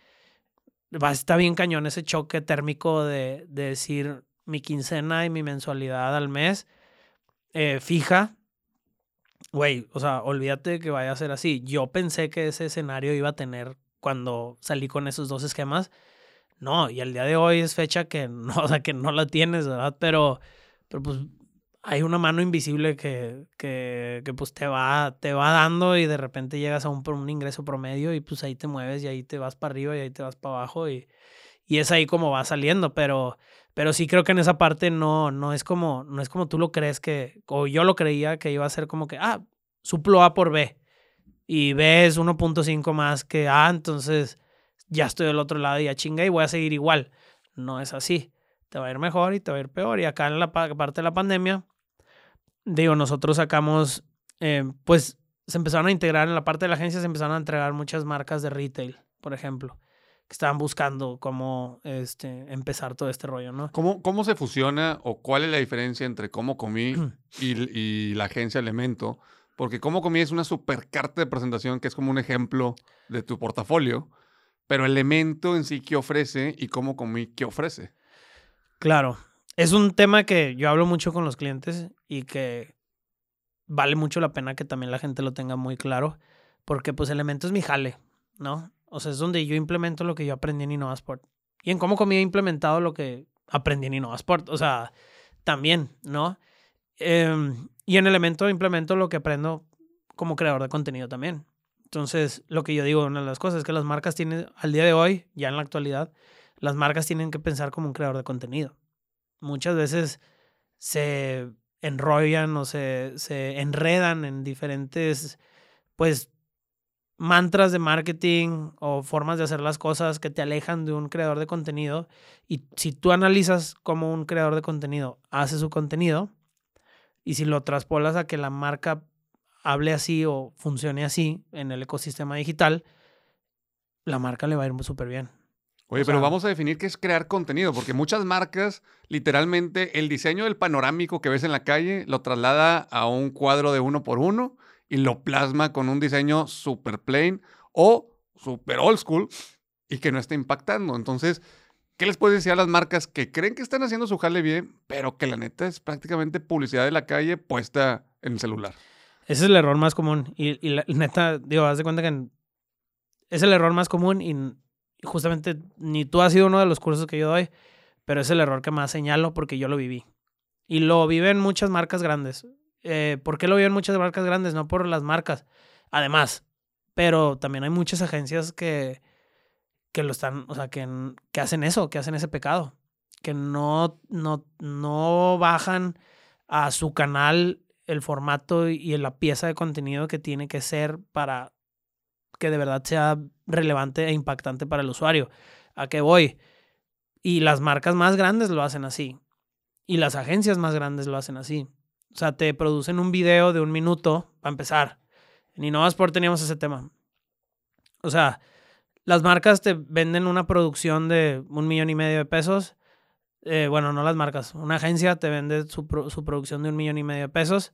va a estar bien cañón ese choque térmico de, de decir mi quincena y mi mensualidad al mes eh, fija. Güey, o sea, olvídate que vaya a ser así. Yo pensé que ese escenario iba a tener cuando salí con esos dos esquemas. No, y al día de hoy es fecha que no, o sea, que no la tienes, ¿verdad? Pero, pero pues hay una mano invisible que, que, que pues te va, te va dando y de repente llegas a un, un ingreso promedio y pues ahí te mueves y ahí te vas para arriba y ahí te vas para abajo y, y es ahí como va saliendo, pero, pero sí creo que en esa parte no, no es como, no es como tú lo crees que, o yo lo creía que iba a ser como que, ah, suplo A por B y B es 1.5 más que A, entonces ya estoy del otro lado y ya chinga y voy a seguir igual. No es así. Te va a ir mejor y te va a ir peor. Y acá en la pa- parte de la pandemia, digo, nosotros sacamos, eh, pues se empezaron a integrar en la parte de la agencia, se empezaron a entregar muchas marcas de retail, por ejemplo, que estaban buscando cómo este, empezar todo este rollo, ¿no? ¿Cómo, ¿Cómo se fusiona o cuál es la diferencia entre cómo comí y, y la agencia Elemento? Porque cómo comí es una super carta de presentación que es como un ejemplo de tu portafolio, pero Elemento en sí, ¿qué ofrece? Y cómo comí, ¿qué ofrece? Claro. Es un tema que yo hablo mucho con los clientes y que vale mucho la pena que también la gente lo tenga muy claro, porque pues Elemento es mi jale, ¿no? O sea, es donde yo implemento lo que yo aprendí en InnovaSport. Y en cómo comí he implementado lo que aprendí en InnovaSport. O sea, también, ¿no? Em, y en Elemento implemento lo que aprendo como creador de contenido también. Entonces, lo que yo digo, una de las cosas es que las marcas tienen, al día de hoy, ya en la actualidad, las marcas tienen que pensar como un creador de contenido. Muchas veces se enrollan o se, se enredan en diferentes, pues, mantras de marketing o formas de hacer las cosas que te alejan de un creador de contenido. Y si tú analizas cómo un creador de contenido hace su contenido y si lo traspolas a que la marca hable así o funcione así en el ecosistema digital, la marca le va a ir súper bien. Oye, O pero sea- vamos a definir qué es crear contenido, porque muchas marcas, literalmente, el diseño del panorámico que ves en la calle lo traslada a un cuadro de uno por uno y lo plasma con un diseño super plain o super old school y que no está impactando. Entonces, ¿qué les puedes decir a las marcas que creen que están haciendo su jale bien, pero que la neta es prácticamente publicidad de la calle puesta en el celular? Ese es el error más común. Y, y la neta, digo, haz de cuenta que en- es el error más común y justamente ni tú has sido uno de los cursos que yo doy, pero es el error que más señalo porque yo lo viví. Y lo viven muchas marcas grandes. Eh, ¿Por qué lo viven muchas marcas grandes? No por las marcas. Además, pero también hay muchas agencias que, que lo están, o sea, que, que hacen eso, que hacen ese pecado. Que no, no, no bajan a su canal el formato y la pieza de contenido que tiene que ser para que de verdad sea relevante e impactante para el usuario. ¿A qué voy? Y las marcas más grandes lo hacen así. Y las agencias más grandes lo hacen así. O sea, te producen un video de un minuto para empezar. En InnovaSport teníamos ese tema. O sea, las marcas te venden una producción de un millón y medio de pesos. Eh, bueno, no las marcas. Una agencia te vende su, su producción de un millón y medio de pesos.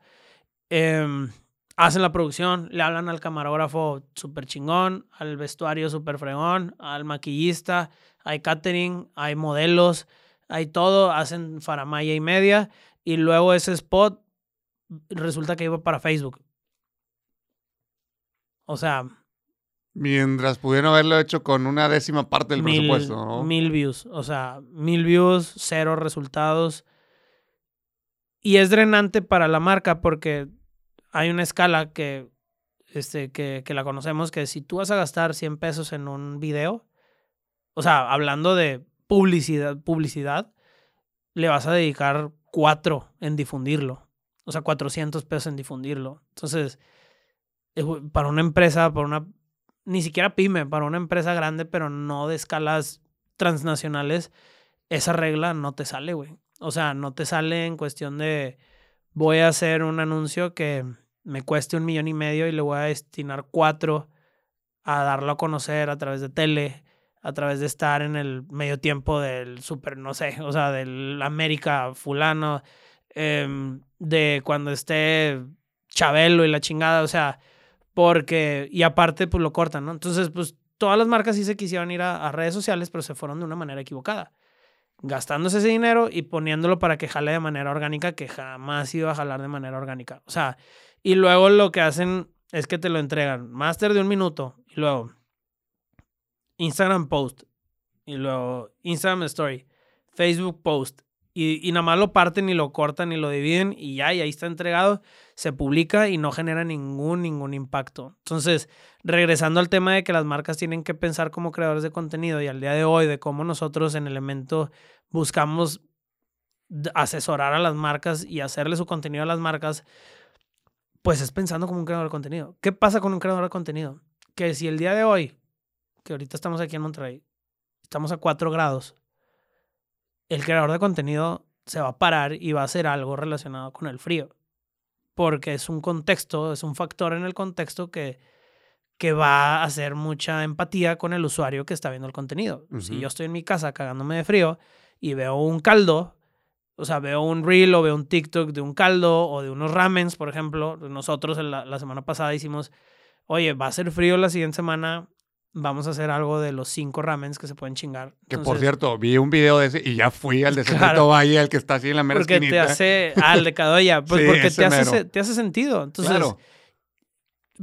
Em, hacen la producción, le hablan al camarógrafo súper chingón, al vestuario súper fregón, al maquillista, hay catering, hay modelos, hay todo, hacen faramaya y media. Y luego ese spot resulta que iba para Facebook. O sea, Mientras pudieron haberlo hecho con una décima parte del mil, presupuesto, ¿no? mil views. O sea, mil views, cero resultados. Y es drenante para la marca porque hay una escala que, este, que, que la conocemos, que si tú vas a gastar 100 pesos en un video, o sea, hablando de publicidad, publicidad, le vas a dedicar 4 en difundirlo. O sea, 400 pesos en difundirlo. Entonces, eh, para una empresa, para una ni siquiera pyme, para una empresa grande, pero no de escalas transnacionales, esa regla no te sale, güey. O sea, no te sale en cuestión de voy a hacer un anuncio que me cueste un millón y medio y le voy a destinar cuatro a darlo a conocer a través de tele, a través de estar en el medio tiempo del super, no sé, o sea, del América fulano, em, de cuando esté Chabelo y la chingada, o sea, porque, y aparte, pues lo cortan, ¿no? Entonces, pues todas las marcas sí se quisieron ir a, redes sociales, pero se fueron de una manera equivocada. Gastándose ese dinero y poniéndolo para que jale de manera orgánica, que jamás iba a jalar de manera orgánica. O sea, y luego lo que hacen es que te lo entregan. Máster de un minuto. Y luego Instagram post. Y luego Instagram story. Facebook post. Y, nada más lo parten y lo cortan y lo dividen y ya, y ahí está entregado, se publica y no genera ningún, ningún impacto. Entonces, regresando al tema de que las marcas tienen que pensar como creadores de contenido y al día de hoy de cómo nosotros en Elemento buscamos asesorar a las marcas y hacerle su contenido a las marcas, pues es pensando como un creador de contenido. ¿Qué pasa con un creador de contenido? Que si el día de hoy, que ahorita estamos aquí en Monterrey, estamos a 4 grados, el creador de contenido se va a parar y va a hacer algo relacionado con el frío. Porque es un contexto, es un factor en el contexto que, que va a hacer mucha empatía con el usuario que está viendo el contenido. Si yo estoy en mi casa cagándome de frío y veo un caldo, o sea, veo un reel o veo un TikTok de un caldo o de unos ramens, por ejemplo. Nosotros la, la semana pasada hicimos, oye, va a ser frío la siguiente semana, vamos a hacer algo de los cinco ramens que se pueden chingar. Que por cierto, vi un video de ese y ya fui al de claro, Valle, el que está así en la mera Porque te hace, al de Cadoya, pues porque te hace, te hace sentido. Entonces, claro.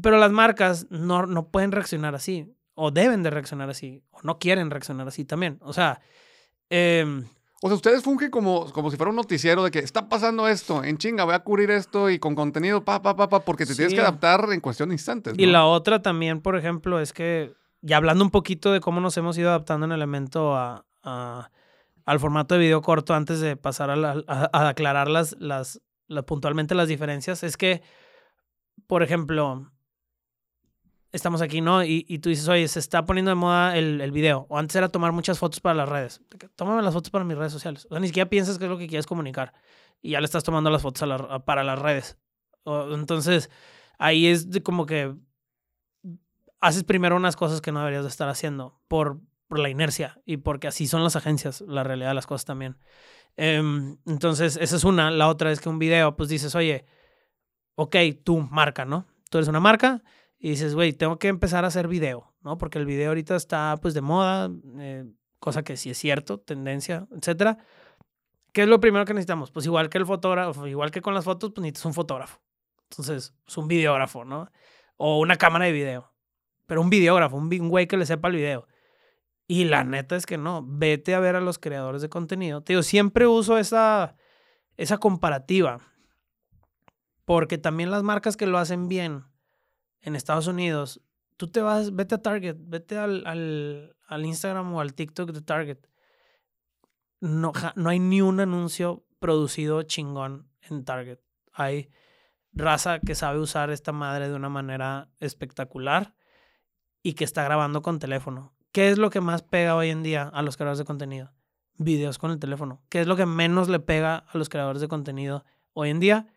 Pero las marcas no, no pueden reaccionar así, o deben de reaccionar así, o no quieren reaccionar así también. O sea, eh, o sea, ustedes fungen como, como si fuera un noticiero de que está pasando esto, en chinga, voy a cubrir esto y con contenido, pa, pa, pa, pa, porque te tienes que adaptar en cuestión de instantes. Y la otra también, por ejemplo, es que y hablando un poquito de cómo nos hemos ido adaptando en Elemento a, al formato de video corto antes de pasar a, aclarar las, las, puntualmente las diferencias, es que, por ejemplo, estamos aquí, ¿no? Y, y, tú dices, oye, se está poniendo de moda el, el, video. O antes era tomar muchas fotos para las redes. Tómame las fotos para mis redes sociales. O sea, ni siquiera piensas qué es lo que quieres comunicar. Y ya le estás tomando las fotos para las redes. entonces, ahí es como que haces primero unas cosas que no deberías de estar haciendo por, por la inercia y porque así son las agencias, la realidad de las cosas también. Em, entonces, esa es una. La otra es que un video, pues dices, oye, ok, tú marca, ¿no? Tú eres una marca y dices, güey, tengo que empezar a hacer video, ¿no? Porque el video ahorita está, pues, de moda, eh, cosa que sí es cierto, tendencia, etcétera. ¿Qué es lo primero que necesitamos? Pues igual que el fotógrafo, igual que con las fotos, pues necesitas un fotógrafo. Entonces, es un videógrafo, ¿no? O una cámara de video pero un videógrafo, un, güey que le sepa el video. Y la neta es que no, vete a ver a los creadores de contenido. Te digo, siempre uso esa, esa comparativa. Porque también las marcas que lo hacen bien en Estados Unidos, tú te vas, vete a Target, vete al, al, al Instagram o al TikTok de Target. No, no hay ni un anuncio producido chingón en Target. Hay raza que sabe usar esta madre de una manera espectacular y que está grabando con teléfono. ¿Qué es lo que más pega hoy en día a los creadores de contenido? Videos con el teléfono. ¿Qué es lo que menos le pega a los creadores de contenido hoy en día?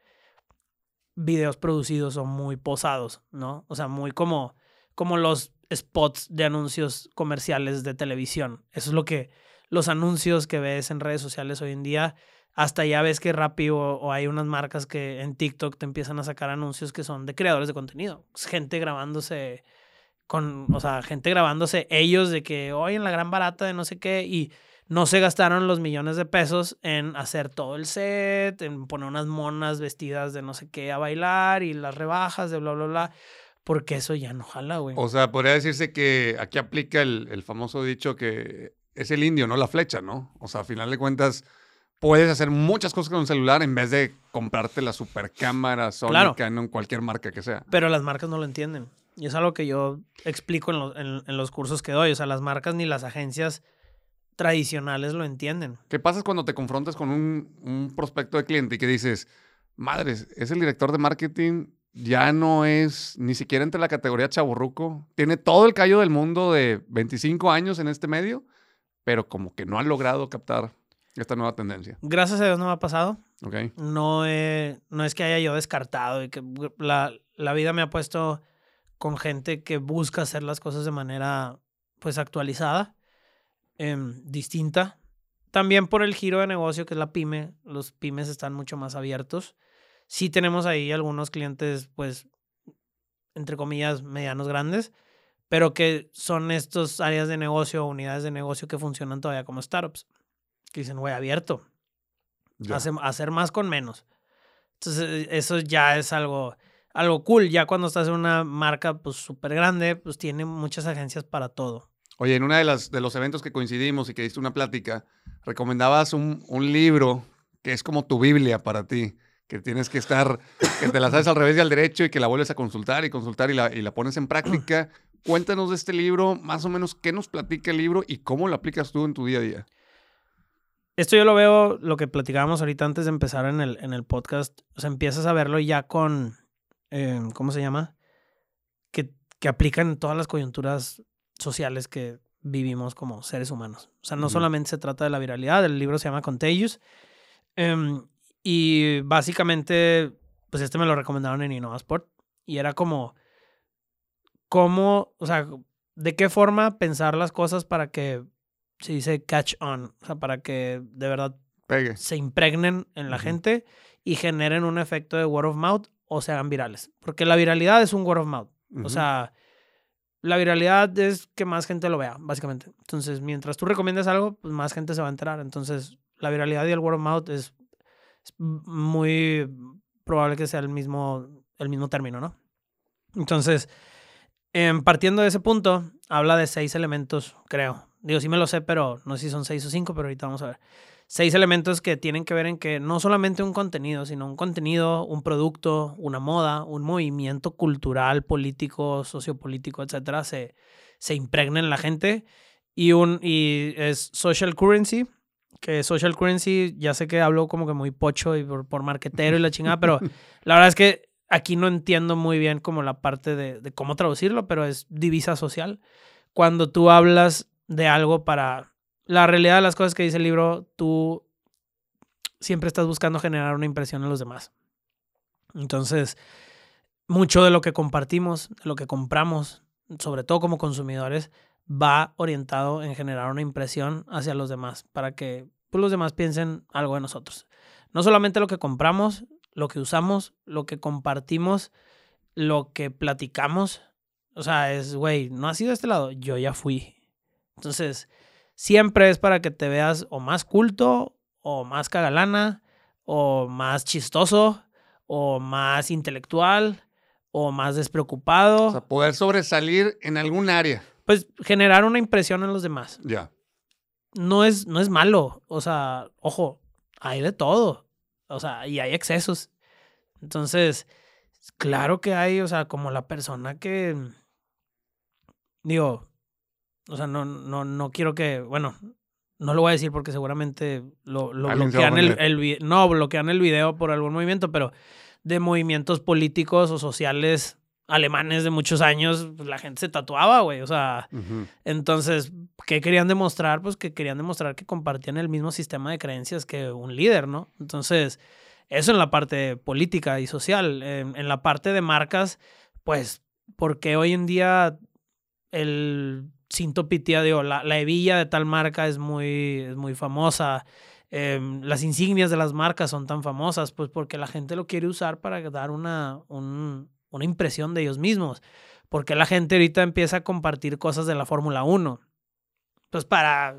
Videos producidos o muy posados, ¿no? O sea, muy como, como los spots de anuncios comerciales de televisión. Eso es lo que los anuncios que ves en redes sociales hoy en día, hasta ya ves que rápido o hay unas marcas que en TikTok te empiezan a sacar anuncios que son de creadores de contenido. gente grabándose con, o sea, gente grabándose ellos de que hoy en la gran barata de no sé qué y no se gastaron los millones de pesos en hacer todo el set, en poner unas monas vestidas de no sé qué a bailar y las rebajas de bla, bla, bla, porque eso ya no jala, güey. O sea, podría decirse que aquí aplica el, el famoso dicho que es el indio, no la flecha, ¿no? O sea, a final de cuentas puedes hacer muchas cosas con un celular en vez de comprarte la super cámara Sony en cualquier marca que sea. Pero las marcas no lo entienden. Y es algo que yo explico en, los cursos que doy. O sea, las marcas ni las agencias tradicionales lo entienden. ¿Qué pasa cuando te confrontas con un, prospecto de cliente y que dices, madres, es el director de marketing, ya no es ni siquiera entre la categoría chaburruco, tiene todo el callo del mundo de 25 años en este medio, pero como que no ha logrado captar Esta nueva tendencia. Gracias a Dios no me ha pasado. No, no es que haya yo descartado y que la, la vida me ha puesto con gente que busca hacer las cosas de manera pues actualizada, em, distinta. También por el giro de negocio que es la pyme, los pymes están mucho más abiertos. Sí tenemos ahí algunos clientes pues entre comillas medianos grandes, pero que son estos áreas de negocio, unidades de negocio que funcionan todavía como startups, que dicen, güey, abierto, hace- hacer más con menos. Entonces, eh, eso ya es algo, algo cool. Ya cuando estás en una marca pues súper grande, pues tiene muchas agencias para todo. Oye, en uno de, las, de los eventos que coincidimos y que diste una plática, recomendabas un, un libro que es como tu Biblia para ti, que tienes que estar, que te la sabes al revés y al derecho y que la vuelves a consultar y consultar y la, y la pones en práctica. Cuéntanos de este libro, más o menos qué nos platica el libro y cómo lo aplicas tú en tu día a día. Esto yo lo veo, lo que platicábamos ahorita antes de empezar en el, en el podcast, o sea, empiezas a verlo ya con, eh, ¿cómo se llama? Que, que aplican en todas las coyunturas sociales que vivimos como seres humanos. O sea, no solamente se trata de la viralidad, el libro se llama Contagious. em, y básicamente, pues este me lo recomendaron en InnovaSport. Y era como, cómo, o sea, de qué forma pensar las cosas para que se dice catch on, o sea, para que de verdad Pegue. se impregnen en la gente y generen un efecto de word of mouth o se hagan virales. Porque la viralidad es un word of mouth. Ujú. O sea, la viralidad es que más gente lo vea, básicamente. Entonces, mientras tú recomiendas algo, pues más gente se va a enterar. Entonces, la viralidad y el word of mouth es, es muy probable que sea el mismo, el mismo término, ¿no? Entonces, em, partiendo de ese punto, habla de seis elementos, creo. Digo, sí me lo sé, pero no sé si son seis o cinco, pero ahorita vamos a ver. Seis elementos que tienen que ver en que no solamente un contenido, sino un contenido, un producto, una moda, un movimiento cultural, político, sociopolítico, etcétera, se, se impregna en la gente. Y, un, y es social currency, que social currency, ya sé que hablo como que muy pocho y por, por marquetero y la chingada, pero la verdad es que aquí no entiendo muy bien como la parte de, de cómo traducirlo, pero es divisa social. Cuando tú hablas de algo para... La realidad de las cosas que dice el libro, tú siempre estás buscando generar una impresión en los demás. Entonces, mucho de lo que compartimos, de lo que compramos, sobre todo como consumidores, va orientado en generar una impresión hacia los demás para que pues, los demás piensen algo de nosotros. No solamente lo que compramos, lo que usamos, lo que compartimos, lo que platicamos. O sea, es, güey, no has ido a este lado, yo ya fui. Entonces, siempre es para que te veas o más culto, o más cagalana, o más chistoso, o más intelectual, o más despreocupado. O sea, poder sobresalir en algún área. pues generar una impresión en los demás. Ya. No es, no es malo. O sea, ojo, hay de todo. O sea, y hay excesos. Entonces, claro que hay, o sea, como la persona que. Digo, o sea, no, no, no quiero que. Bueno, no lo voy a decir porque seguramente lo, bloquean el, el No, bloquean el video por algún movimiento, pero de movimientos políticos o sociales alemanes de muchos años, pues, la gente se tatuaba, güey. O sea, entonces, ¿qué querían demostrar? Pues que querían demostrar que compartían el mismo sistema de creencias que un líder, ¿no? Entonces, eso en la parte política y social. En, en la parte de marcas, pues, porque hoy en día el cinto pitía, digo, la, la hebilla de tal marca es muy, es muy famosa. Em, las insignias de las marcas son tan famosas, pues porque la gente lo quiere usar para dar una, un- una impresión de ellos mismos. Porque la gente ahorita empieza a compartir cosas de la Fórmula 1. Pues para,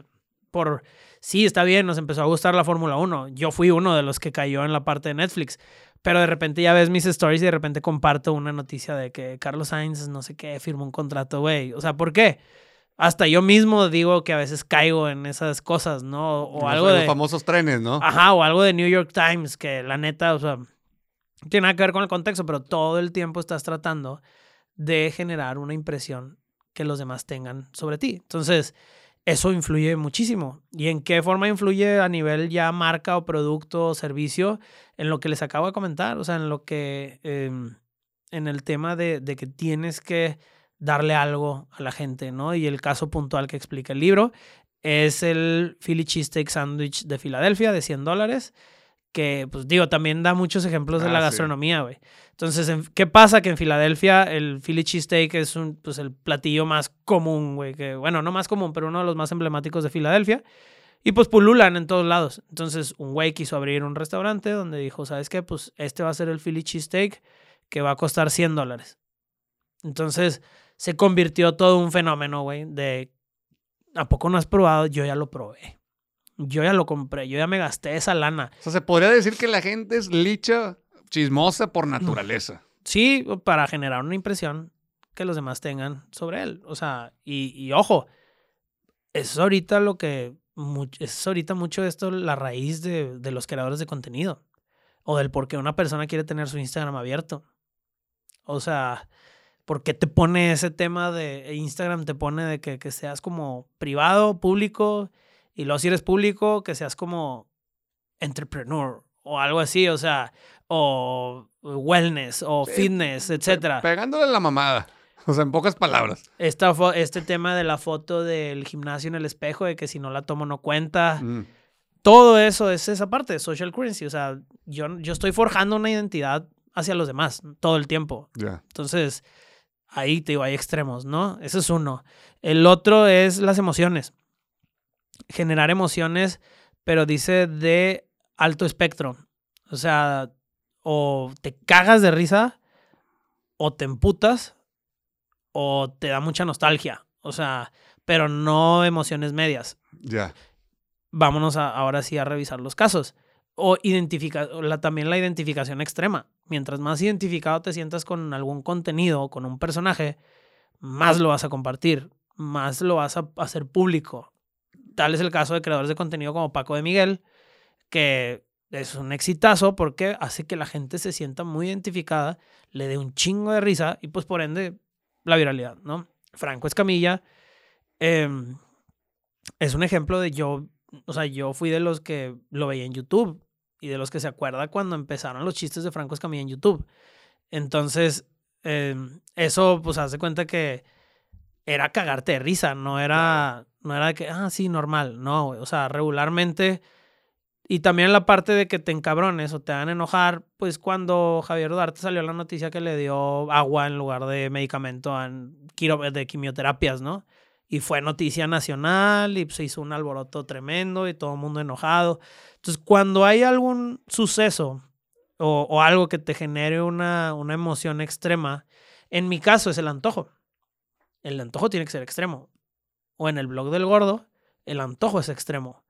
por, sí, está bien, nos empezó a gustar la Fórmula 1. Yo fui uno de los que cayó en la parte de Netflix. Pero de repente ya ves mis stories y de repente comparto una noticia de que Carlos Sainz, no sé qué, firmó un contrato, güey. O sea, ¿por qué? Hasta yo mismo digo que a veces caigo en esas cosas, ¿no? O Los- algo los de... famosos trenes, ¿no? Ajá, o algo de New York Times, que la neta, o sea, tiene nada que ver con el contexto, pero todo el tiempo estás tratando de generar una impresión que los demás tengan sobre ti. Entonces, eso influye muchísimo. ¿Y en qué forma influye a nivel ya marca o producto o servicio? En lo que les acabo de comentar, o sea, en lo que, em, en el tema de, de que tienes que darle algo a la gente, ¿no? Y el caso puntual que explica el libro es el Philly Cheesesteak Sandwich de Filadelfia de 100 dólares. Que, pues digo, también da muchos ejemplos de Ah, la sí. gastronomía, güey. Entonces, en- ¿qué pasa? Que en Filadelfia el Philly Cheesesteak es un, pues, el platillo más común, güey. Que, bueno, no más común, pero uno de los más emblemáticos de Filadelfia. Y pues pululan en todos lados. Entonces, un güey quiso abrir un restaurante donde dijo, ¿sabes qué? Pues este va a ser el Philly Cheesesteak que va a costar 100 dólares. Entonces, se convirtió todo un fenómeno, güey, de ¿a poco no has probado? Yo ya lo probé. Yo ya lo compré, yo ya me gasté esa lana. O sea, se podría decir que la gente es licha, chismosa por naturaleza. Sí, para generar una impresión que los demás tengan sobre él. O sea, y, y ojo, es ahorita lo que, es ahorita mucho esto la raíz de, de los creadores de contenido. O del por qué una persona quiere tener su Instagram abierto. O sea, ¿por qué te pone ese tema de Instagram? Te pone de que, que seas como privado, público, y luego si eres público, que seas como entrepreneur o algo así, o sea, o wellness o Sí, fitness, etcétera. Pegándole la mamada. O sea, en pocas palabras. Esta este tema de la foto del gimnasio en el espejo, de que si no la tomo no cuenta. Mm. Todo eso es esa parte de social currency. O sea, yo, yo estoy forjando una identidad hacia los demás todo el tiempo. Entonces, ahí te digo, hay extremos, ¿no? Ese es uno. El otro es las emociones. Generar emociones, pero dice de alto espectro. O sea, o te cagas de risa, o te emputas, o te da mucha nostalgia. O sea, pero no emociones medias Ya. vámonos a- ahora sí a revisar los casos. O identifica, también la identificación extrema. Mientras más identificado te sientas con algún contenido o con un personaje, más lo vas a compartir, más lo vas a hacer público. Tal es el caso de creadores de contenido como Paco de Miguel, que es un exitazo porque hace que la gente se sienta muy identificada, le dé un chingo de risa y pues por ende la viralidad, ¿no? Franco Escamilla em, es un ejemplo de yo, o sea, yo fui de los que lo veía en YouTube y de los que se acuerda cuando empezaron los chistes de Franco Escamilla en YouTube. Entonces, em, eso pues hace cuenta que era cagarte de risa, no era, no era de que, ah, sí, normal, no, güey. o sea, regularmente. Y también la parte de que te encabrones o te hagan enojar, pues cuando Javier Duarte salió la noticia que le dio agua en lugar de medicamento en de quimioterapias, ¿no? Y fue noticia nacional y se hizo un alboroto tremendo y todo el mundo enojado. Entonces, cuando hay algún suceso o, o algo que te genere una, una emoción extrema, en mi caso es el antojo. El antojo tiene que ser extremo. O en el blog del gordo, el antojo es extremo.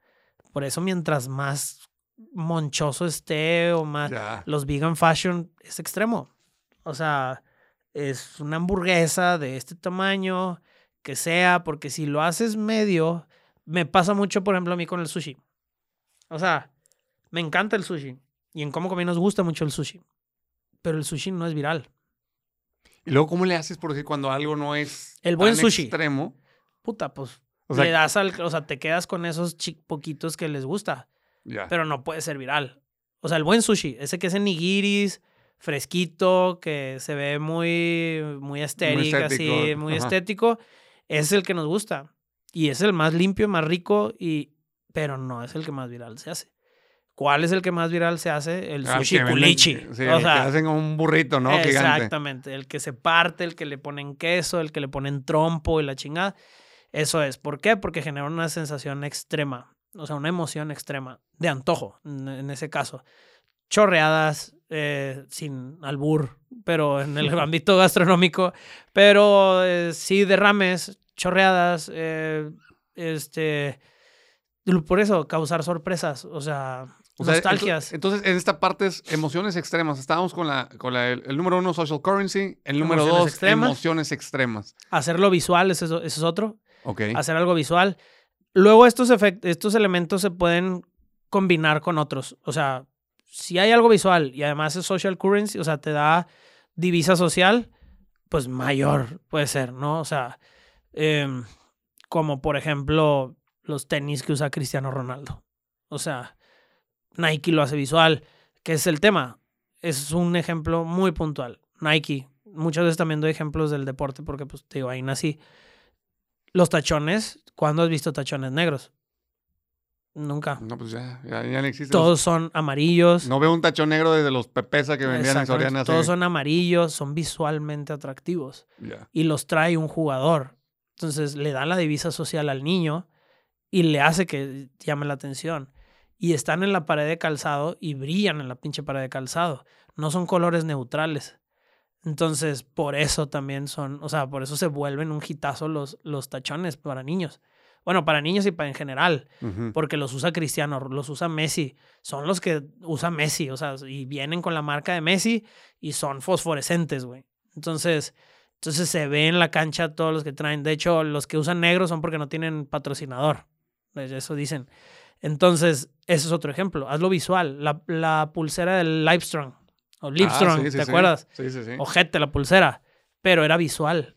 Por eso, mientras más monchoso esté o más. Los vegan fashion es extremo. O sea, es una hamburguesa de este tamaño, que sea, porque si lo haces medio, me pasa mucho, por ejemplo, a mí con el sushi. O sea, me encanta el sushi. Y en cómo comí nos gusta mucho el sushi. Pero el sushi no es viral. Y luego, ¿cómo le haces por decir cuando algo no es El buen tan sushi. extremo? Puta, pues. O sea, le das al, o sea, te quedas con esos poquitos que les gusta. pero no puede ser viral. O sea, el buen sushi, ese que es en nigiris, fresquito, que se ve muy, muy estéril, así, muy ajá. estético, es el que nos gusta. Y es el más limpio, más rico, y, pero no es el que más viral se hace. ¿Cuál es el que más viral se hace? El Ah, sushi que venden- culichi. Sí, o que sea, hacen como un burrito, ¿no? Gigante. Exactamente. El que se parte, el que le ponen queso, el que le ponen trompo y la chingada. Eso es. ¿Por qué? Porque genera una sensación extrema. O sea, una emoción extrema. De antojo, en ese caso. Chorreadas, eh, sin albur, pero en el ámbito gastronómico. Pero eh, sí, derrames, chorreadas, eh, este. Por eso, causar sorpresas. O sea, O sea, nostalgias. ento- Entonces, en esta parte es emociones extremas. Estábamos con, la, con la- el, el número uno, social currency. El número Emociones dos, extremas. emociones extremas. Hacerlo visual, ese es, ese es otro. Ok. hacer algo visual. Luego estos, efect- estos elementos se pueden combinar con otros. O sea, si hay algo visual y además es social currency, o sea, te da divisa social, pues mayor puede ser, ¿no? O sea, em, como por ejemplo los tenis que usa Cristiano Ronaldo. O sea, Nike lo hace visual, que es el tema. Es un ejemplo muy puntual. Nike. Muchas veces también doy ejemplos del deporte porque, pues, te digo, ahí nací. Los tachones, ¿Cuándo has visto tachones negros? Nunca. No, pues ya, ya, ya no existe. Todos son amarillos. No veo un tachón negro desde los pepesa que vendían en. Soriana. Todos son amarillos, son visualmente atractivos. Y los trae un jugador. Entonces le da la divisa social al niño y le hace que llame la atención. Y están en la pared de calzado y brillan en la pinche pared de calzado. No son colores neutrales. Entonces, por eso también son, o sea, por eso se vuelven un hitazo los, los tachones para niños. Bueno, para niños y para en general, Ujú. porque los usa Cristiano, los usa Messi. Son los que usa Messi, o sea, y vienen con la marca de Messi y son fosforescentes, güey. Entonces, entonces se ve en la cancha todos los que traen. De hecho, los que usan negro son porque no tienen patrocinador. Eso dicen. Entonces, ese es otro ejemplo. Hazlo visual. La, la pulsera del Livestrong o Livestrong, Ah, sí, sí, ¿te sí. acuerdas? Sí, sí, sí. Ojete la pulsera, pero era visual.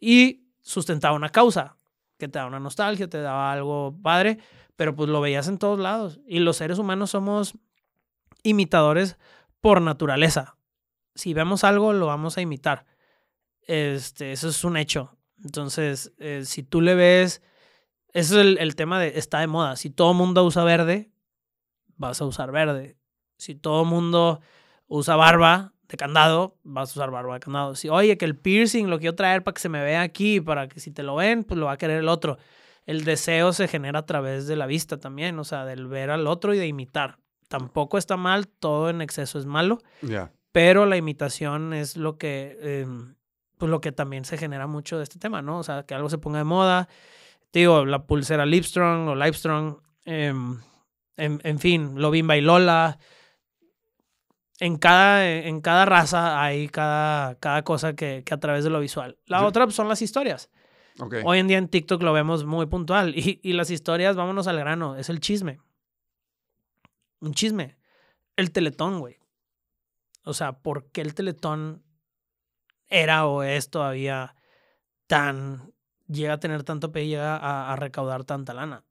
Y sustentaba una causa, que te daba una nostalgia, te daba algo padre, pero pues lo veías en todos lados. Y los seres humanos somos imitadores por naturaleza. Si vemos algo, lo vamos a imitar. Este, eso es un hecho. Entonces, eh, si tú le ves, ese es el, el tema de está de moda. Si todo mundo usa verde, vas a usar verde. Si todo mundo usa barba de candado, vas a usar barba de candado. Si, oye, que el piercing lo quiero traer para que se me vea aquí, para que si te lo ven, pues lo va a querer el otro. El deseo se genera a través de la vista también, o sea, del ver al otro y de imitar. Tampoco está mal, todo en exceso es malo, pero la imitación es lo que, eh, pues lo que también se genera mucho de este tema, ¿no? O sea, que algo se ponga de moda. Te Digo, la pulsera Livestrong o Livestrong, em, en, en fin, Lobimba y Lola. En cada, en cada raza hay cada, cada cosa que, que a través de lo visual. La Sí. otra son las historias. Hoy en día en TikTok lo vemos muy puntual. Y, y las historias, vámonos al grano, es el chisme. Un chisme. El teletón, güey. O sea, ¿por qué el teletón era o es todavía tan... llega a tener tanto pe, llega a, a recaudar tanta lana?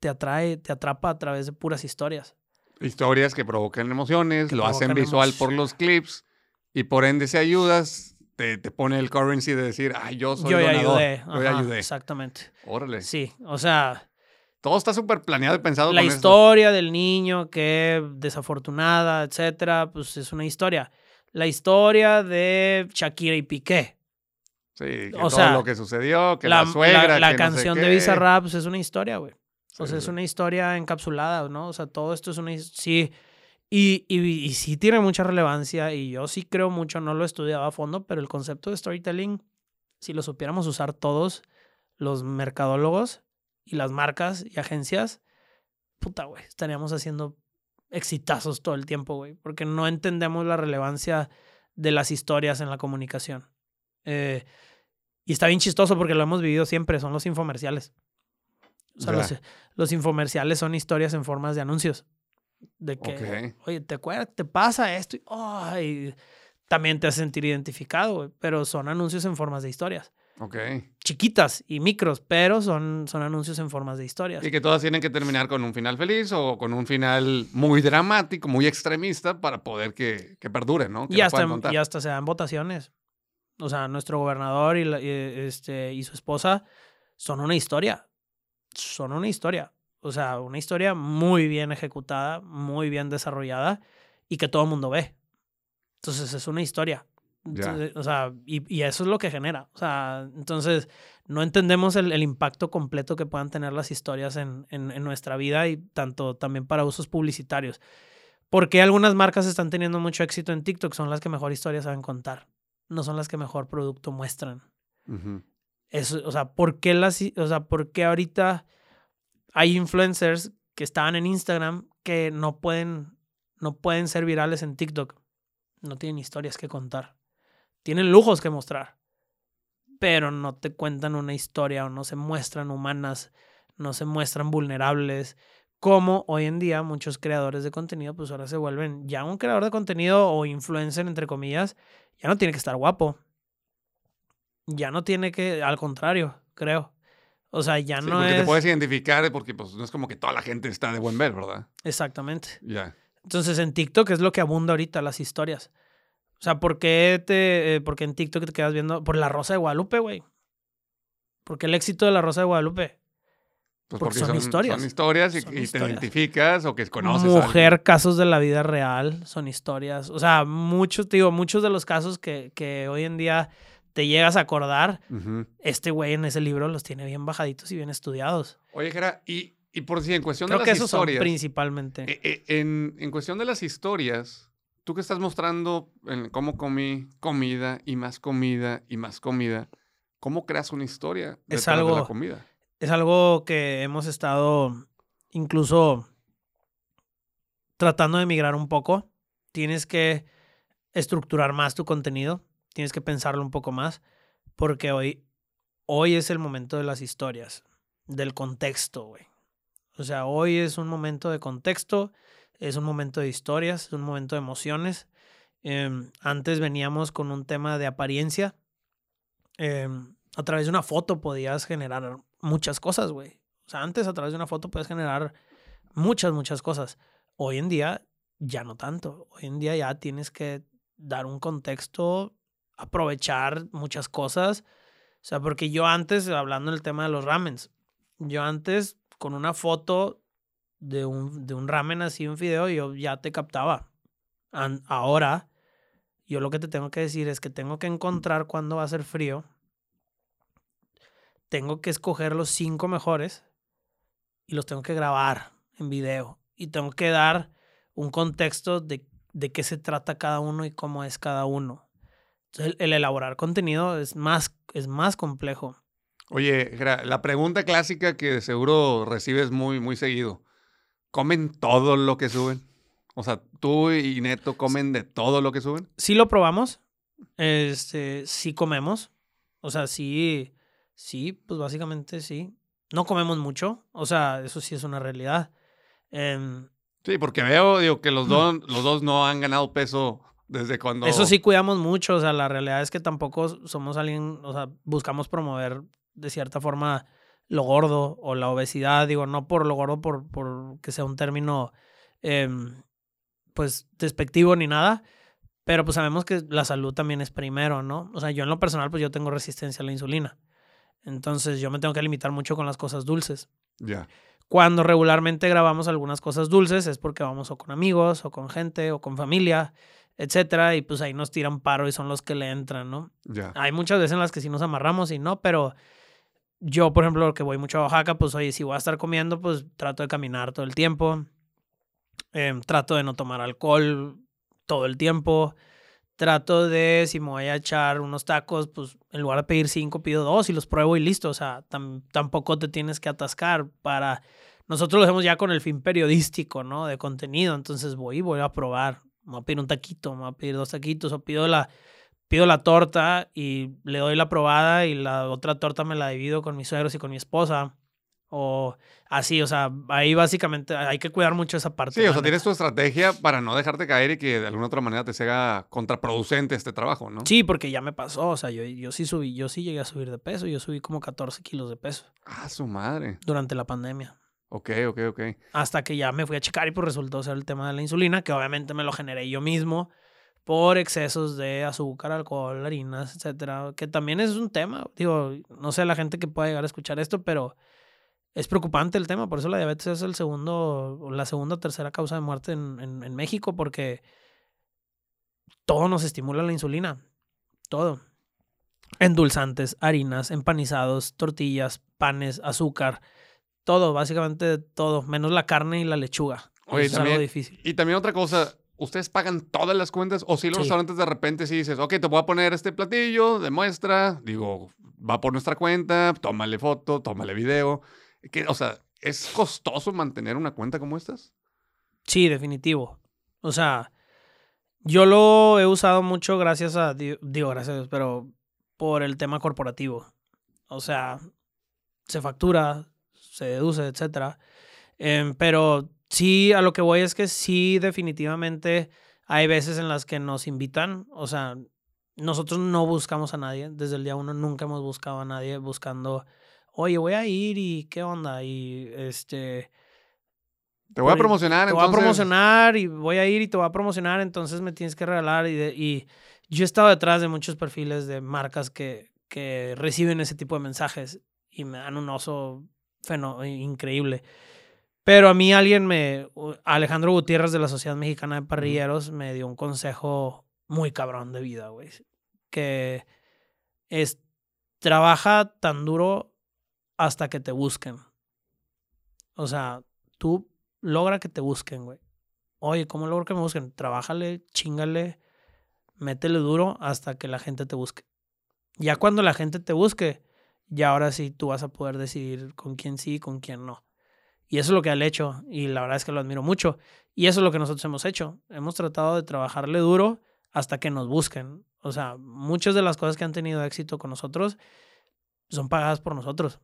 Te atrae, te atrapa a través de puras historias. Historias que provocan emociones, Que lo hacen visual por los clips y por ende si ayudas, te, te pone el currency de decir, ay, yo soy Yo donador, ayudé. Yo ajá, ayudé. Exactamente. Órale. Sí, o sea, Todo está súper planeado y pensado la con historia del niño que desafortunada, etcétera, pues es una historia. La historia de Shakira y Piqué. Sí, que o todo sea, lo que sucedió, que la la, suegra, la- la que no sé canción de Bizarrap pues, es una historia, güey. O sea, es una historia encapsulada, ¿no? O sea, todo esto es una... Sí, y, y, y sí tiene mucha relevancia y yo sí creo mucho, no lo estudiaba a fondo, pero el concepto de storytelling, si lo supiéramos usar todos los mercadólogos y las marcas y agencias, puta, güey, estaríamos haciendo exitazos todo el tiempo, güey, porque no entendemos la relevancia de las historias en la comunicación. Eh, y está bien chistoso porque lo hemos vivido siempre, son los infomerciales. O sea, los, los infomerciales son historias en formas de anuncios. De que, oye, ¿te acuerdas? ¿Te pasa esto? Y, ay, también te hace sentir identificado, pero son anuncios en formas de historias. Ok. Chiquitas y micros, pero son, son anuncios en formas de historias. Y que todas tienen que terminar con un final feliz o con un final muy dramático, muy extremista para poder que, que perdure, ¿no? Que Y hasta, y hasta se dan votaciones. O sea, nuestro gobernador y, la- y, este, y su esposa son una historia. Son una historia. O sea, una historia muy bien ejecutada, muy bien desarrollada y que todo el mundo ve. Entonces es una historia. Entonces, o sea, y, y eso es lo que genera. O sea, entonces no entendemos el, el impacto completo que puedan tener las historias en, en, en nuestra vida y tanto también para usos publicitarios. ¿Por qué algunas marcas están teniendo mucho éxito en TikTok? Son las que mejor historias saben contar. No son las que mejor producto muestran. Eso, o sea, ¿por qué las, o sea, por qué ahorita hay influencers que estaban en Instagram que no pueden, no pueden ser virales en TikTok? No tienen historias que contar. Tienen lujos que mostrar. Pero no te cuentan una historia o no se muestran humanas, no se muestran vulnerables. Como hoy en día muchos creadores de contenido, pues ahora se vuelven ya un creador de contenido o influencer, entre comillas, ya no tiene que estar guapo. Ya no tiene que, al contrario, creo. O sea, ya Sí, no porque es. te puedes identificar porque pues no es como que toda la gente está de buen ver, ¿verdad? Exactamente. Ya. Entonces en TikTok es lo que abunda ahorita, las historias. O sea, ¿por qué te, eh, porque en TikTok te quedas viendo por la Rosa de Guadalupe, güey? Porque el éxito de la Rosa de Guadalupe Pues porque porque, son historias. Son historias y, Son y te identificas o que conoces. Mujer, casos de la vida real, son historias. O sea, muchos, te digo, muchos de los casos que, que hoy en día te llegas a acordar, este güey en ese libro los tiene bien bajaditos y bien estudiados. Oye, Jera, y, y por si en cuestión Creo de que las esos son historias. principalmente. eh, eh, en, en cuestión de las historias, tú que estás mostrando en cómo comí comida y más comida y más comida, ¿cómo creas una historia Es detrás de la algo- comida? es algo que hemos estado incluso tratando de migrar un poco. Tienes que estructurar más tu contenido, tienes que pensarlo un poco más, porque hoy, hoy es el momento de las historias, del contexto, güey. O sea, hoy es un momento de contexto, es un momento de historias, es un momento de emociones. Em, antes veníamos con un tema de apariencia. Em, a través de una foto podías generar muchas cosas, güey. O sea, antes a través de una foto podías generar muchas, muchas cosas. Hoy en día ya no tanto. Hoy en día ya tienes que dar un contexto, aprovechar muchas cosas. O sea, porque yo antes, hablando del tema de los ramens, yo antes con una foto de un, de un ramen así, un video, yo ya te captaba. Ahora, yo lo que te tengo que decir es que tengo que encontrar cuándo va a ser frío. Tengo que escoger los cinco mejores y los tengo que grabar en video. Y tengo que dar un contexto de, de qué se trata cada uno y cómo es cada uno. El, el elaborar contenido es más, es más complejo. Oye, la pregunta clásica que seguro recibes muy, muy seguido. ¿Comen todo lo que suben? O sea, tú y Neto comen de todo lo que suben. sí lo probamos. Este, sí comemos. O sea, sí, sí, pues básicamente sí. No comemos mucho. O sea, eso sí es una realidad. Em, Sí, porque veo, digo, que los dos, los dos no han ganado peso desde cuando. Eso sí cuidamos mucho. O sea, la realidad es que tampoco somos alguien, o sea, buscamos promover de cierta forma lo gordo o la obesidad. Digo, no por lo gordo, por, por que sea un término, em, pues, despectivo ni nada. Pero pues sabemos que la salud también es primero, ¿no? O sea, yo en lo personal, pues yo tengo resistencia a la insulina. Entonces yo me tengo que limitar mucho con las cosas dulces. Ya. Cuando regularmente grabamos algunas cosas dulces es porque vamos o con amigos o con gente o con familia, etcétera, y pues ahí nos tiran paro y son los que le entran, ¿no? Ya. Hay muchas veces en las que sí nos amarramos y no, pero yo, por ejemplo, que voy mucho a Oaxaca, pues oye, si voy a estar comiendo, pues trato de caminar todo el tiempo, em, trato de no tomar alcohol todo el tiempo, trato de, si me voy a echar unos tacos, pues en lugar de pedir cinco, pido dos y los pruebo y listo, o sea, tam- tampoco te tienes que atascar para... Nosotros lo hacemos ya con el fin periodístico, ¿no? De contenido, entonces voy y voy a probar, me voy a pedir un taquito, me voy a pedir dos taquitos o pido la pido la torta y le doy la probada y la otra torta me la divido con mis suegros y con mi esposa. O así, o sea, ahí básicamente hay que cuidar mucho esa parte. Sí, o sea, tienes tu estrategia para no dejarte caer y que de alguna otra manera te sea contraproducente este trabajo, ¿no? Sí, porque ya me pasó, o sea, yo, yo sí subí, yo sí llegué a subir de peso, yo subí como 14 kilos de peso Ah, su madre. durante la pandemia. Ok, ok, ok. Hasta que ya me fui a checar y pues resultó ser el tema de la insulina, que obviamente me lo generé yo mismo por excesos de azúcar, alcohol, harinas, etcétera, que también es un tema. Digo, no sé la gente que pueda llegar a escuchar esto, pero es preocupante el tema. Por eso la diabetes es el segundo, la segunda o tercera causa de muerte en, en México, porque todo nos estimula la insulina. Todo. Endulzantes, harinas, empanizados, tortillas, panes, azúcar. Todo, básicamente todo, menos la carne y la lechuga. Oye, es algo difícil. Y también otra cosa, ¿ustedes pagan todas las cuentas? O si los Sí. restaurantes de repente sí dices, ok, te voy a poner este platillo de muestra, digo, va por nuestra cuenta, tómale foto, tómale video. Que, o sea, ¿es costoso mantener una cuenta como estas? Sí, definitivo. O sea, yo lo he usado mucho gracias a, di- digo gracias, a Dios, pero por el tema corporativo. O sea, se factura, se deduce, etcétera. Em, pero sí, a lo que voy es que sí, definitivamente hay veces en las que nos invitan. O sea, nosotros no buscamos a nadie. Desde el día uno nunca hemos buscado a nadie buscando, oye, voy a ir y qué onda. Y este, Te voy a promocionar, te voy a promocionar y voy a ir y te voy a promocionar, entonces me tienes que regalar. Y, de- y yo he estado detrás de muchos perfiles de marcas que, que reciben ese tipo de mensajes y me dan un oso increíble. Pero a mí alguien me, Alejandro Gutiérrez de la Sociedad Mexicana de Parrilleros me dio un consejo muy cabrón de vida, güey. Que es, trabaja tan duro hasta que te busquen. O sea, tú logra que te busquen, güey. Oye, ¿cómo logro que me busquen? Trabájale, chingale, métele duro hasta que la gente te busque. Ya cuando la gente te busque, ya ahora sí tú vas a poder decidir con quién sí y con quién no. Y eso es lo que ha hecho y la verdad es que lo admiro mucho. Y eso es lo que nosotros hemos hecho. Hemos tratado de trabajarle duro hasta que nos busquen. O sea, muchas de las cosas que han tenido éxito con nosotros son pagadas por nosotros.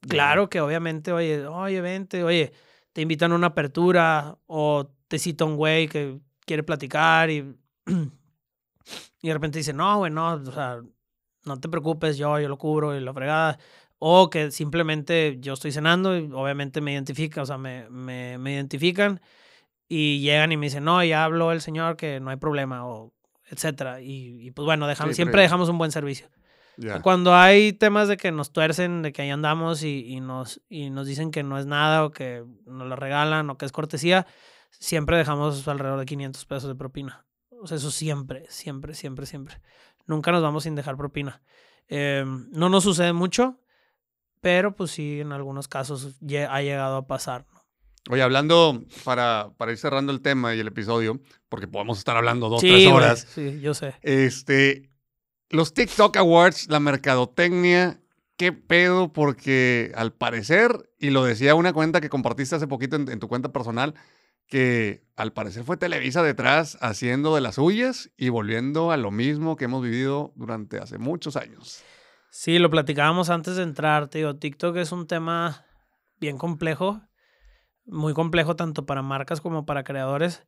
Claro que obviamente, oye, oye, vente, oye, te invitan a una apertura o te cita un güey que quiere platicar y, y de repente dice, no, güey, no, o sea, no te preocupes, yo, yo lo cubro y la fregada. O que simplemente yo estoy cenando y obviamente me identifican, o sea, me, me, me identifican y llegan y me dicen, no, ya habló el señor que no hay problema, o etcétera. Y, pues bueno, dejamos, siempre dejamos un buen servicio. Cuando hay temas de que nos tuercen, de que ahí andamos y, nos, y nos dicen que no es nada o que nos lo regalan o que es cortesía, siempre dejamos alrededor de 500 pesos de propina. O sea, eso siempre, siempre, siempre, siempre. Nunca nos vamos sin dejar propina. Em, no nos sucede mucho, pero pues sí, en algunos casos ha llegado a pasar. Oye, hablando, para, para ir cerrando el tema y el episodio, porque podemos estar hablando dos, tres horas. sí, yo sé. Este, los TikTok Awards, la mercadotecnia, qué pedo, porque al parecer, y lo decía una cuenta que compartiste hace poquito en, tu cuenta personal, que al parecer fue Televisa detrás haciendo de las suyas y volviendo a lo mismo que hemos vivido durante hace muchos años. Sí, lo platicábamos antes de entrar, tío. TikTok es un tema bien complejo, muy complejo tanto para marcas como para creadores.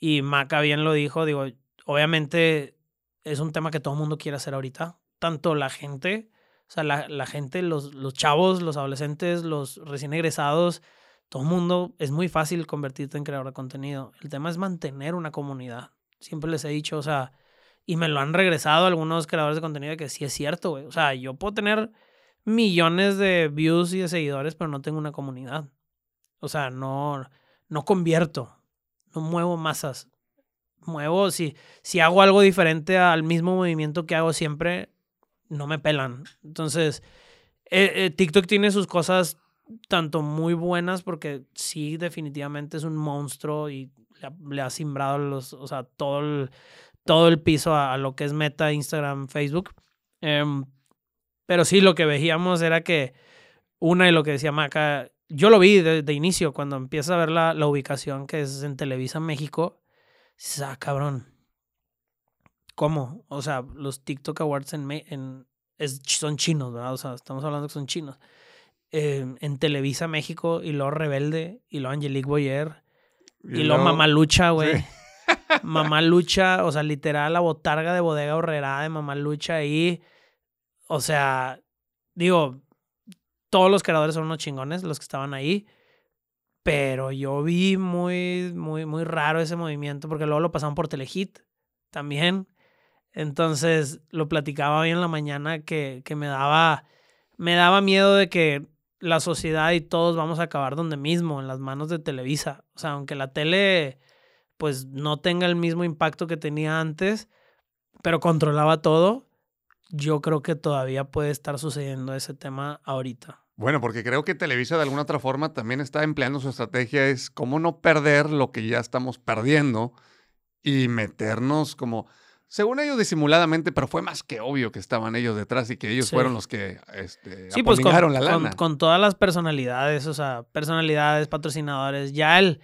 Y Maca bien lo dijo, digo, obviamente es un tema que todo el mundo quiere hacer ahorita. Tanto la gente, o sea, la, la gente, los, los chavos, los adolescentes, los recién egresados, todo el mundo, es muy fácil convertirte en creador de contenido. El tema es mantener una comunidad. Siempre les he dicho, o sea, y me lo han regresado algunos creadores de contenido que sí es cierto, güey. O sea, yo puedo tener millones de views y de seguidores, pero no tengo una comunidad. O sea, no, no convierto, no muevo masas muevo, si, si hago algo diferente al mismo movimiento que hago siempre, no me pelan. Entonces, eh, eh, TikTok tiene sus cosas tanto muy buenas porque sí, definitivamente es un monstruo y le ha, simbrado los, o sea, todo el, todo el piso a, lo que es Meta, Instagram, Facebook. Em, pero sí, lo que veíamos era que una y lo que decía Maca, yo lo vi de, inicio, cuando empieza a ver la, la ubicación que es en Televisa México, ah, cabrón. ¿Cómo? O sea, los TikTok Awards en, en son chinos, ¿verdad? O sea, estamos hablando que son chinos. En Televisa México y luego Rebelde y luego Angelique Boyer y, luego Mamá Lucha, güey. Mamá Lucha, o sea, literal la botarga de bodega horrera de Mamá Lucha ahí. O sea, digo, todos los creadores son unos chingones, los que estaban ahí. Pero yo vi muy, muy, muy raro ese movimiento porque luego lo pasaban por Telehit también. Entonces lo platicaba hoy en la mañana que, que me, daba, me daba miedo de que la sociedad y todos vamos a acabar donde mismo, en las manos de Televisa. O sea, aunque la tele pues no tenga el mismo impacto que tenía antes, pero controlaba todo, yo creo que todavía puede estar sucediendo ese tema ahorita. Bueno, porque creo que Televisa de alguna otra forma también está empleando su estrategia es cómo no perder lo que ya estamos perdiendo y meternos como, según ellos disimuladamente, pero fue más que obvio que estaban ellos detrás y que ellos fueron los que este, sí, pues con, la lana. Con, todas las personalidades, o sea, personalidades, patrocinadores, ya el,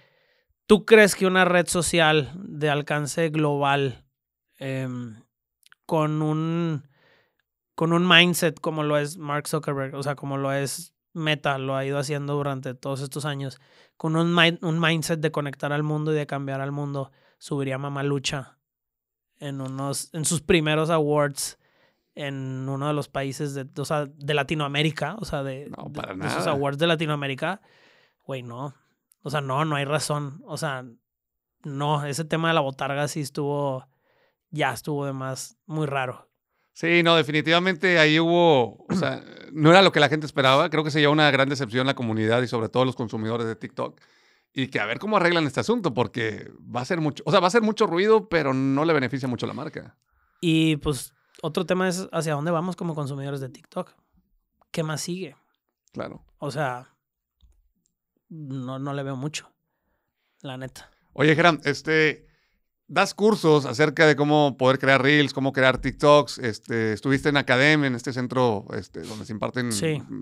¿tú crees que una red social de alcance global em, con un con un mindset como lo es Mark Zuckerberg, o sea, como lo es Meta, lo ha ido haciendo durante todos estos años, con un, un mindset de conectar al mundo y de cambiar al mundo, subiría Mamalucha en, unos, en sus primeros awards en uno de los países de, o sea, de Latinoamérica, o sea, de, de esos awards de Latinoamérica, güey, no. O sea, no, no hay razón. O sea, no, ese tema de la botarga sí estuvo, ya estuvo de más muy raro. Sí, no, definitivamente ahí hubo, o sea, no era lo que la gente esperaba. Creo que se llevó una gran decepción la comunidad y sobre todo los consumidores de TikTok. Y que a ver cómo arreglan este asunto, porque va a ser mucho, o sea, va a ser mucho ruido, pero no le beneficia mucho a la marca. Y pues otro tema es hacia dónde vamos como consumidores de TikTok. ¿Qué más sigue? Claro. O sea, no, no le veo mucho, la neta. Oye, Geram, este, das cursos acerca de cómo poder crear reels, cómo crear TikToks. Este, estuviste en academia, en este centro este, donde se imparten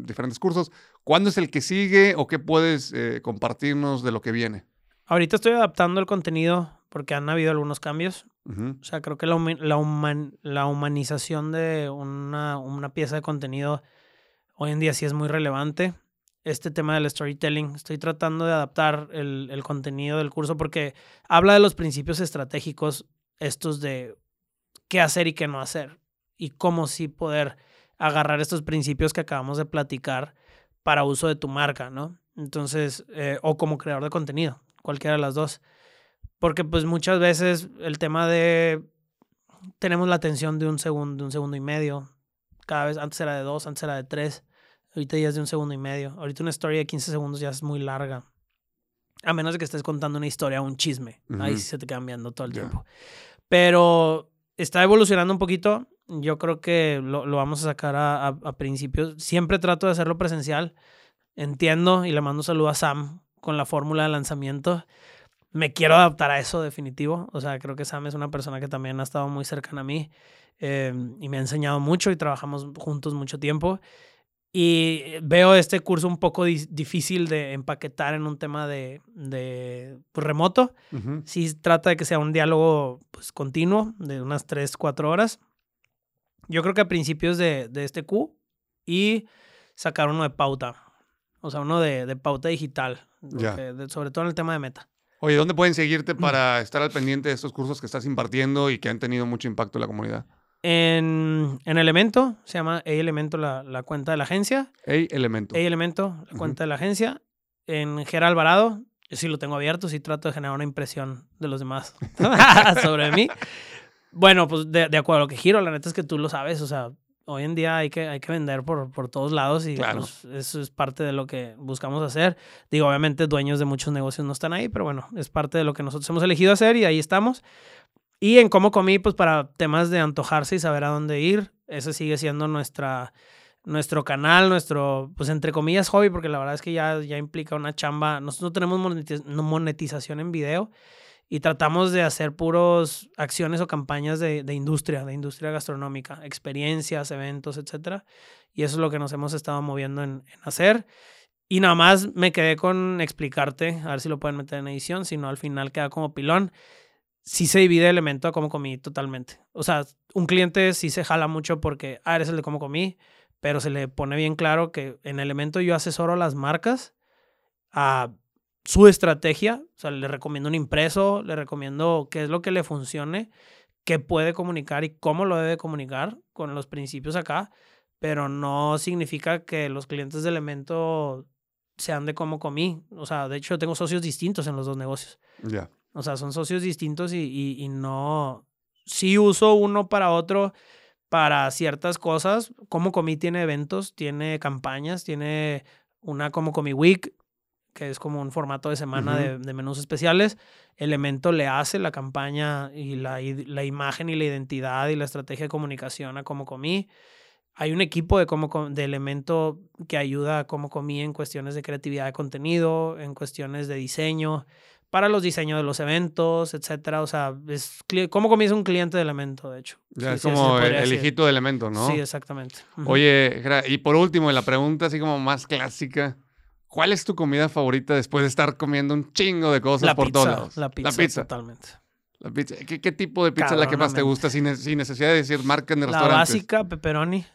diferentes cursos. ¿Cuándo es el que sigue o qué puedes eh, compartirnos de lo que viene? Ahorita estoy adaptando el contenido porque han habido algunos cambios. O sea, creo que la, la, humanización de una, una pieza de contenido hoy en día sí es muy relevante este tema del storytelling. Estoy tratando de adaptar el, contenido del curso porque habla de los principios estratégicos, estos de qué hacer y qué no hacer, y cómo sí poder agarrar estos principios que acabamos de platicar para uso de tu marca, ¿no? Entonces, eh, o como creador de contenido, cualquiera de las dos. Porque pues muchas veces el tema de tenemos la atención de un segundo, de un segundo y medio. Cada vez, antes era de dos, antes era de tres. Ahorita ya es de un segundo y medio. Ahorita una historia de 15 segundos ya es muy larga. A menos de que estés contando una historia o un chisme. Ahí sí se te viendo todo el tiempo. Pero está evolucionando un poquito. Yo creo que lo, lo vamos a sacar a, a, principios. Siempre trato de hacerlo presencial. Entiendo y le mando un saludo a Sam con la fórmula de lanzamiento. Me quiero adaptar a eso definitivo. O sea, creo que Sam es una persona que también ha estado muy cercana a mí eh, y me ha enseñado mucho y trabajamos juntos mucho tiempo. Y veo este curso un poco difícil de empaquetar en un tema de, de pues, remoto. Si trata de que sea un diálogo pues, continuo de unas 3, 4 horas. Yo creo que a principios de, de este Q y sacar uno de pauta. O sea, uno de, de pauta digital. sobre todo en el tema de meta. Oye, ¿dónde pueden seguirte para estar al pendiente de estos cursos que estás impartiendo y que han tenido mucho impacto en la comunidad? En, en Elemento, se llama A Elemento la, la, cuenta de la agencia. A Elemento. A Elemento, la cuenta de la agencia. En Gera Alvarado, yo sí lo tengo abierto, sí trato de generar una impresión de los demás sobre mí. Bueno, pues de, de, acuerdo a lo que giro, la neta es que tú lo sabes, o sea, hoy en día hay que, hay que vender por, por todos lados y pues, eso es parte de lo que buscamos hacer. Digo, obviamente dueños de muchos negocios no están ahí, pero bueno, es parte de lo que nosotros hemos elegido hacer y ahí estamos. Y en cómo comí, pues para temas de antojarse y saber a dónde ir, ese sigue siendo nuestra, nuestro canal, nuestro, pues entre comillas, hobby, porque la verdad es que ya, ya implica una chamba. Nosotros no tenemos monetización en video y tratamos de hacer puros acciones o campañas de, de, industria, de industria gastronómica, experiencias, eventos, etc. Y eso es lo que nos hemos estado moviendo en, en hacer. Y nada más me quedé con explicarte, a ver si lo pueden meter en edición, si no al final queda como pilón sí se divide el elemento a cómo comí totalmente. O sea, un cliente sí se jala mucho porque, ah, eres el de cómo comí, pero se le pone bien claro que en elemento yo asesoro a las marcas a su estrategia. O sea, le recomiendo un impreso, le recomiendo qué es lo que le funcione, qué puede comunicar y cómo lo debe comunicar con los principios acá, pero no significa que los clientes de elemento sean de cómo comí. O sea, de hecho, tengo socios distintos en los dos negocios. Ya. O sea, son socios distintos y, y, no... Sí uso uno para otro para ciertas cosas. Como Comí tiene eventos, tiene campañas, tiene una Como Comí Week, que es como un formato de semana de, de, menús especiales. Elemento le hace la campaña y la, la, imagen y la identidad y la estrategia de comunicación a Como Comí. Hay un equipo de, como, de Elemento que ayuda a Como Comí en cuestiones de creatividad de contenido, en cuestiones de diseño para los diseños de los eventos, etcétera. O sea, es como comienza un cliente de elemento, de hecho. Ya, es como el, hijito de elemento, ¿no? Sí, exactamente. Oye, y por último, la pregunta así como más clásica. ¿Cuál es tu comida favorita después de estar comiendo un chingo de cosas por todos lados? La pizza. La pizza. Totalmente. La pizza. ¿Qué, tipo de pizza es la que más te gusta sin, necesidad de decir marca en el restaurante? La básica, pepperoni.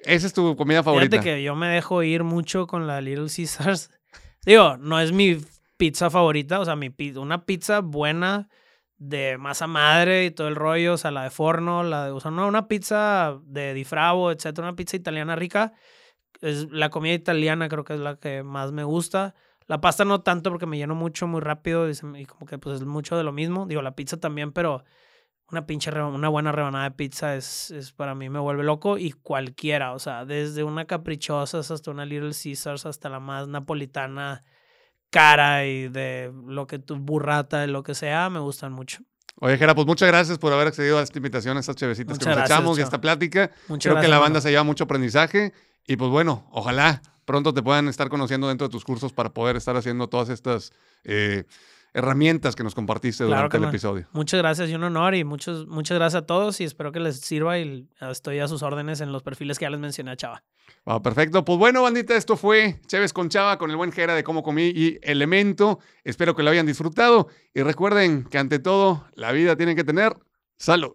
Esa es tu comida favorita. Fíjate que yo me dejo ir mucho con la Little Caesars. Digo, no es mi pizza favorita, o sea, mi, una pizza buena de masa madre y todo el rollo, o sea, la de forno, la de, o una pizza de difravo, etcétera, una pizza italiana rica. Es la comida italiana creo que es la que más me gusta. La pasta no tanto porque me lleno mucho, muy rápido y, como que pues es mucho de lo mismo. Digo, la pizza también, pero una pinche, una buena rebanada de pizza es, es para mí me vuelve loco y cualquiera, o sea, desde una caprichosa hasta una Little Caesars hasta la más napolitana cara y de lo que tu burrata, de lo que sea, me gustan mucho. Oye, Jera, pues muchas gracias por haber accedido a esta invitación, a estas chevecitas que nos echamos y a esta plática. Muchas Creo que la banda se lleva mucho aprendizaje y pues bueno, ojalá pronto te puedan estar conociendo dentro de tus cursos para poder estar haciendo todas estas eh, herramientas que nos compartiste durante el episodio. Muchas gracias y un honor y muchos, muchas gracias a todos y espero que les sirva y estoy a sus órdenes en los perfiles que ya les mencioné a Chava. Perfecto. Pues bueno, bandita, esto fue Chévez con Chava con el buen Jera de cómo comí y Elemento. Espero que lo hayan disfrutado y recuerden que ante todo la vida tiene que tener salud.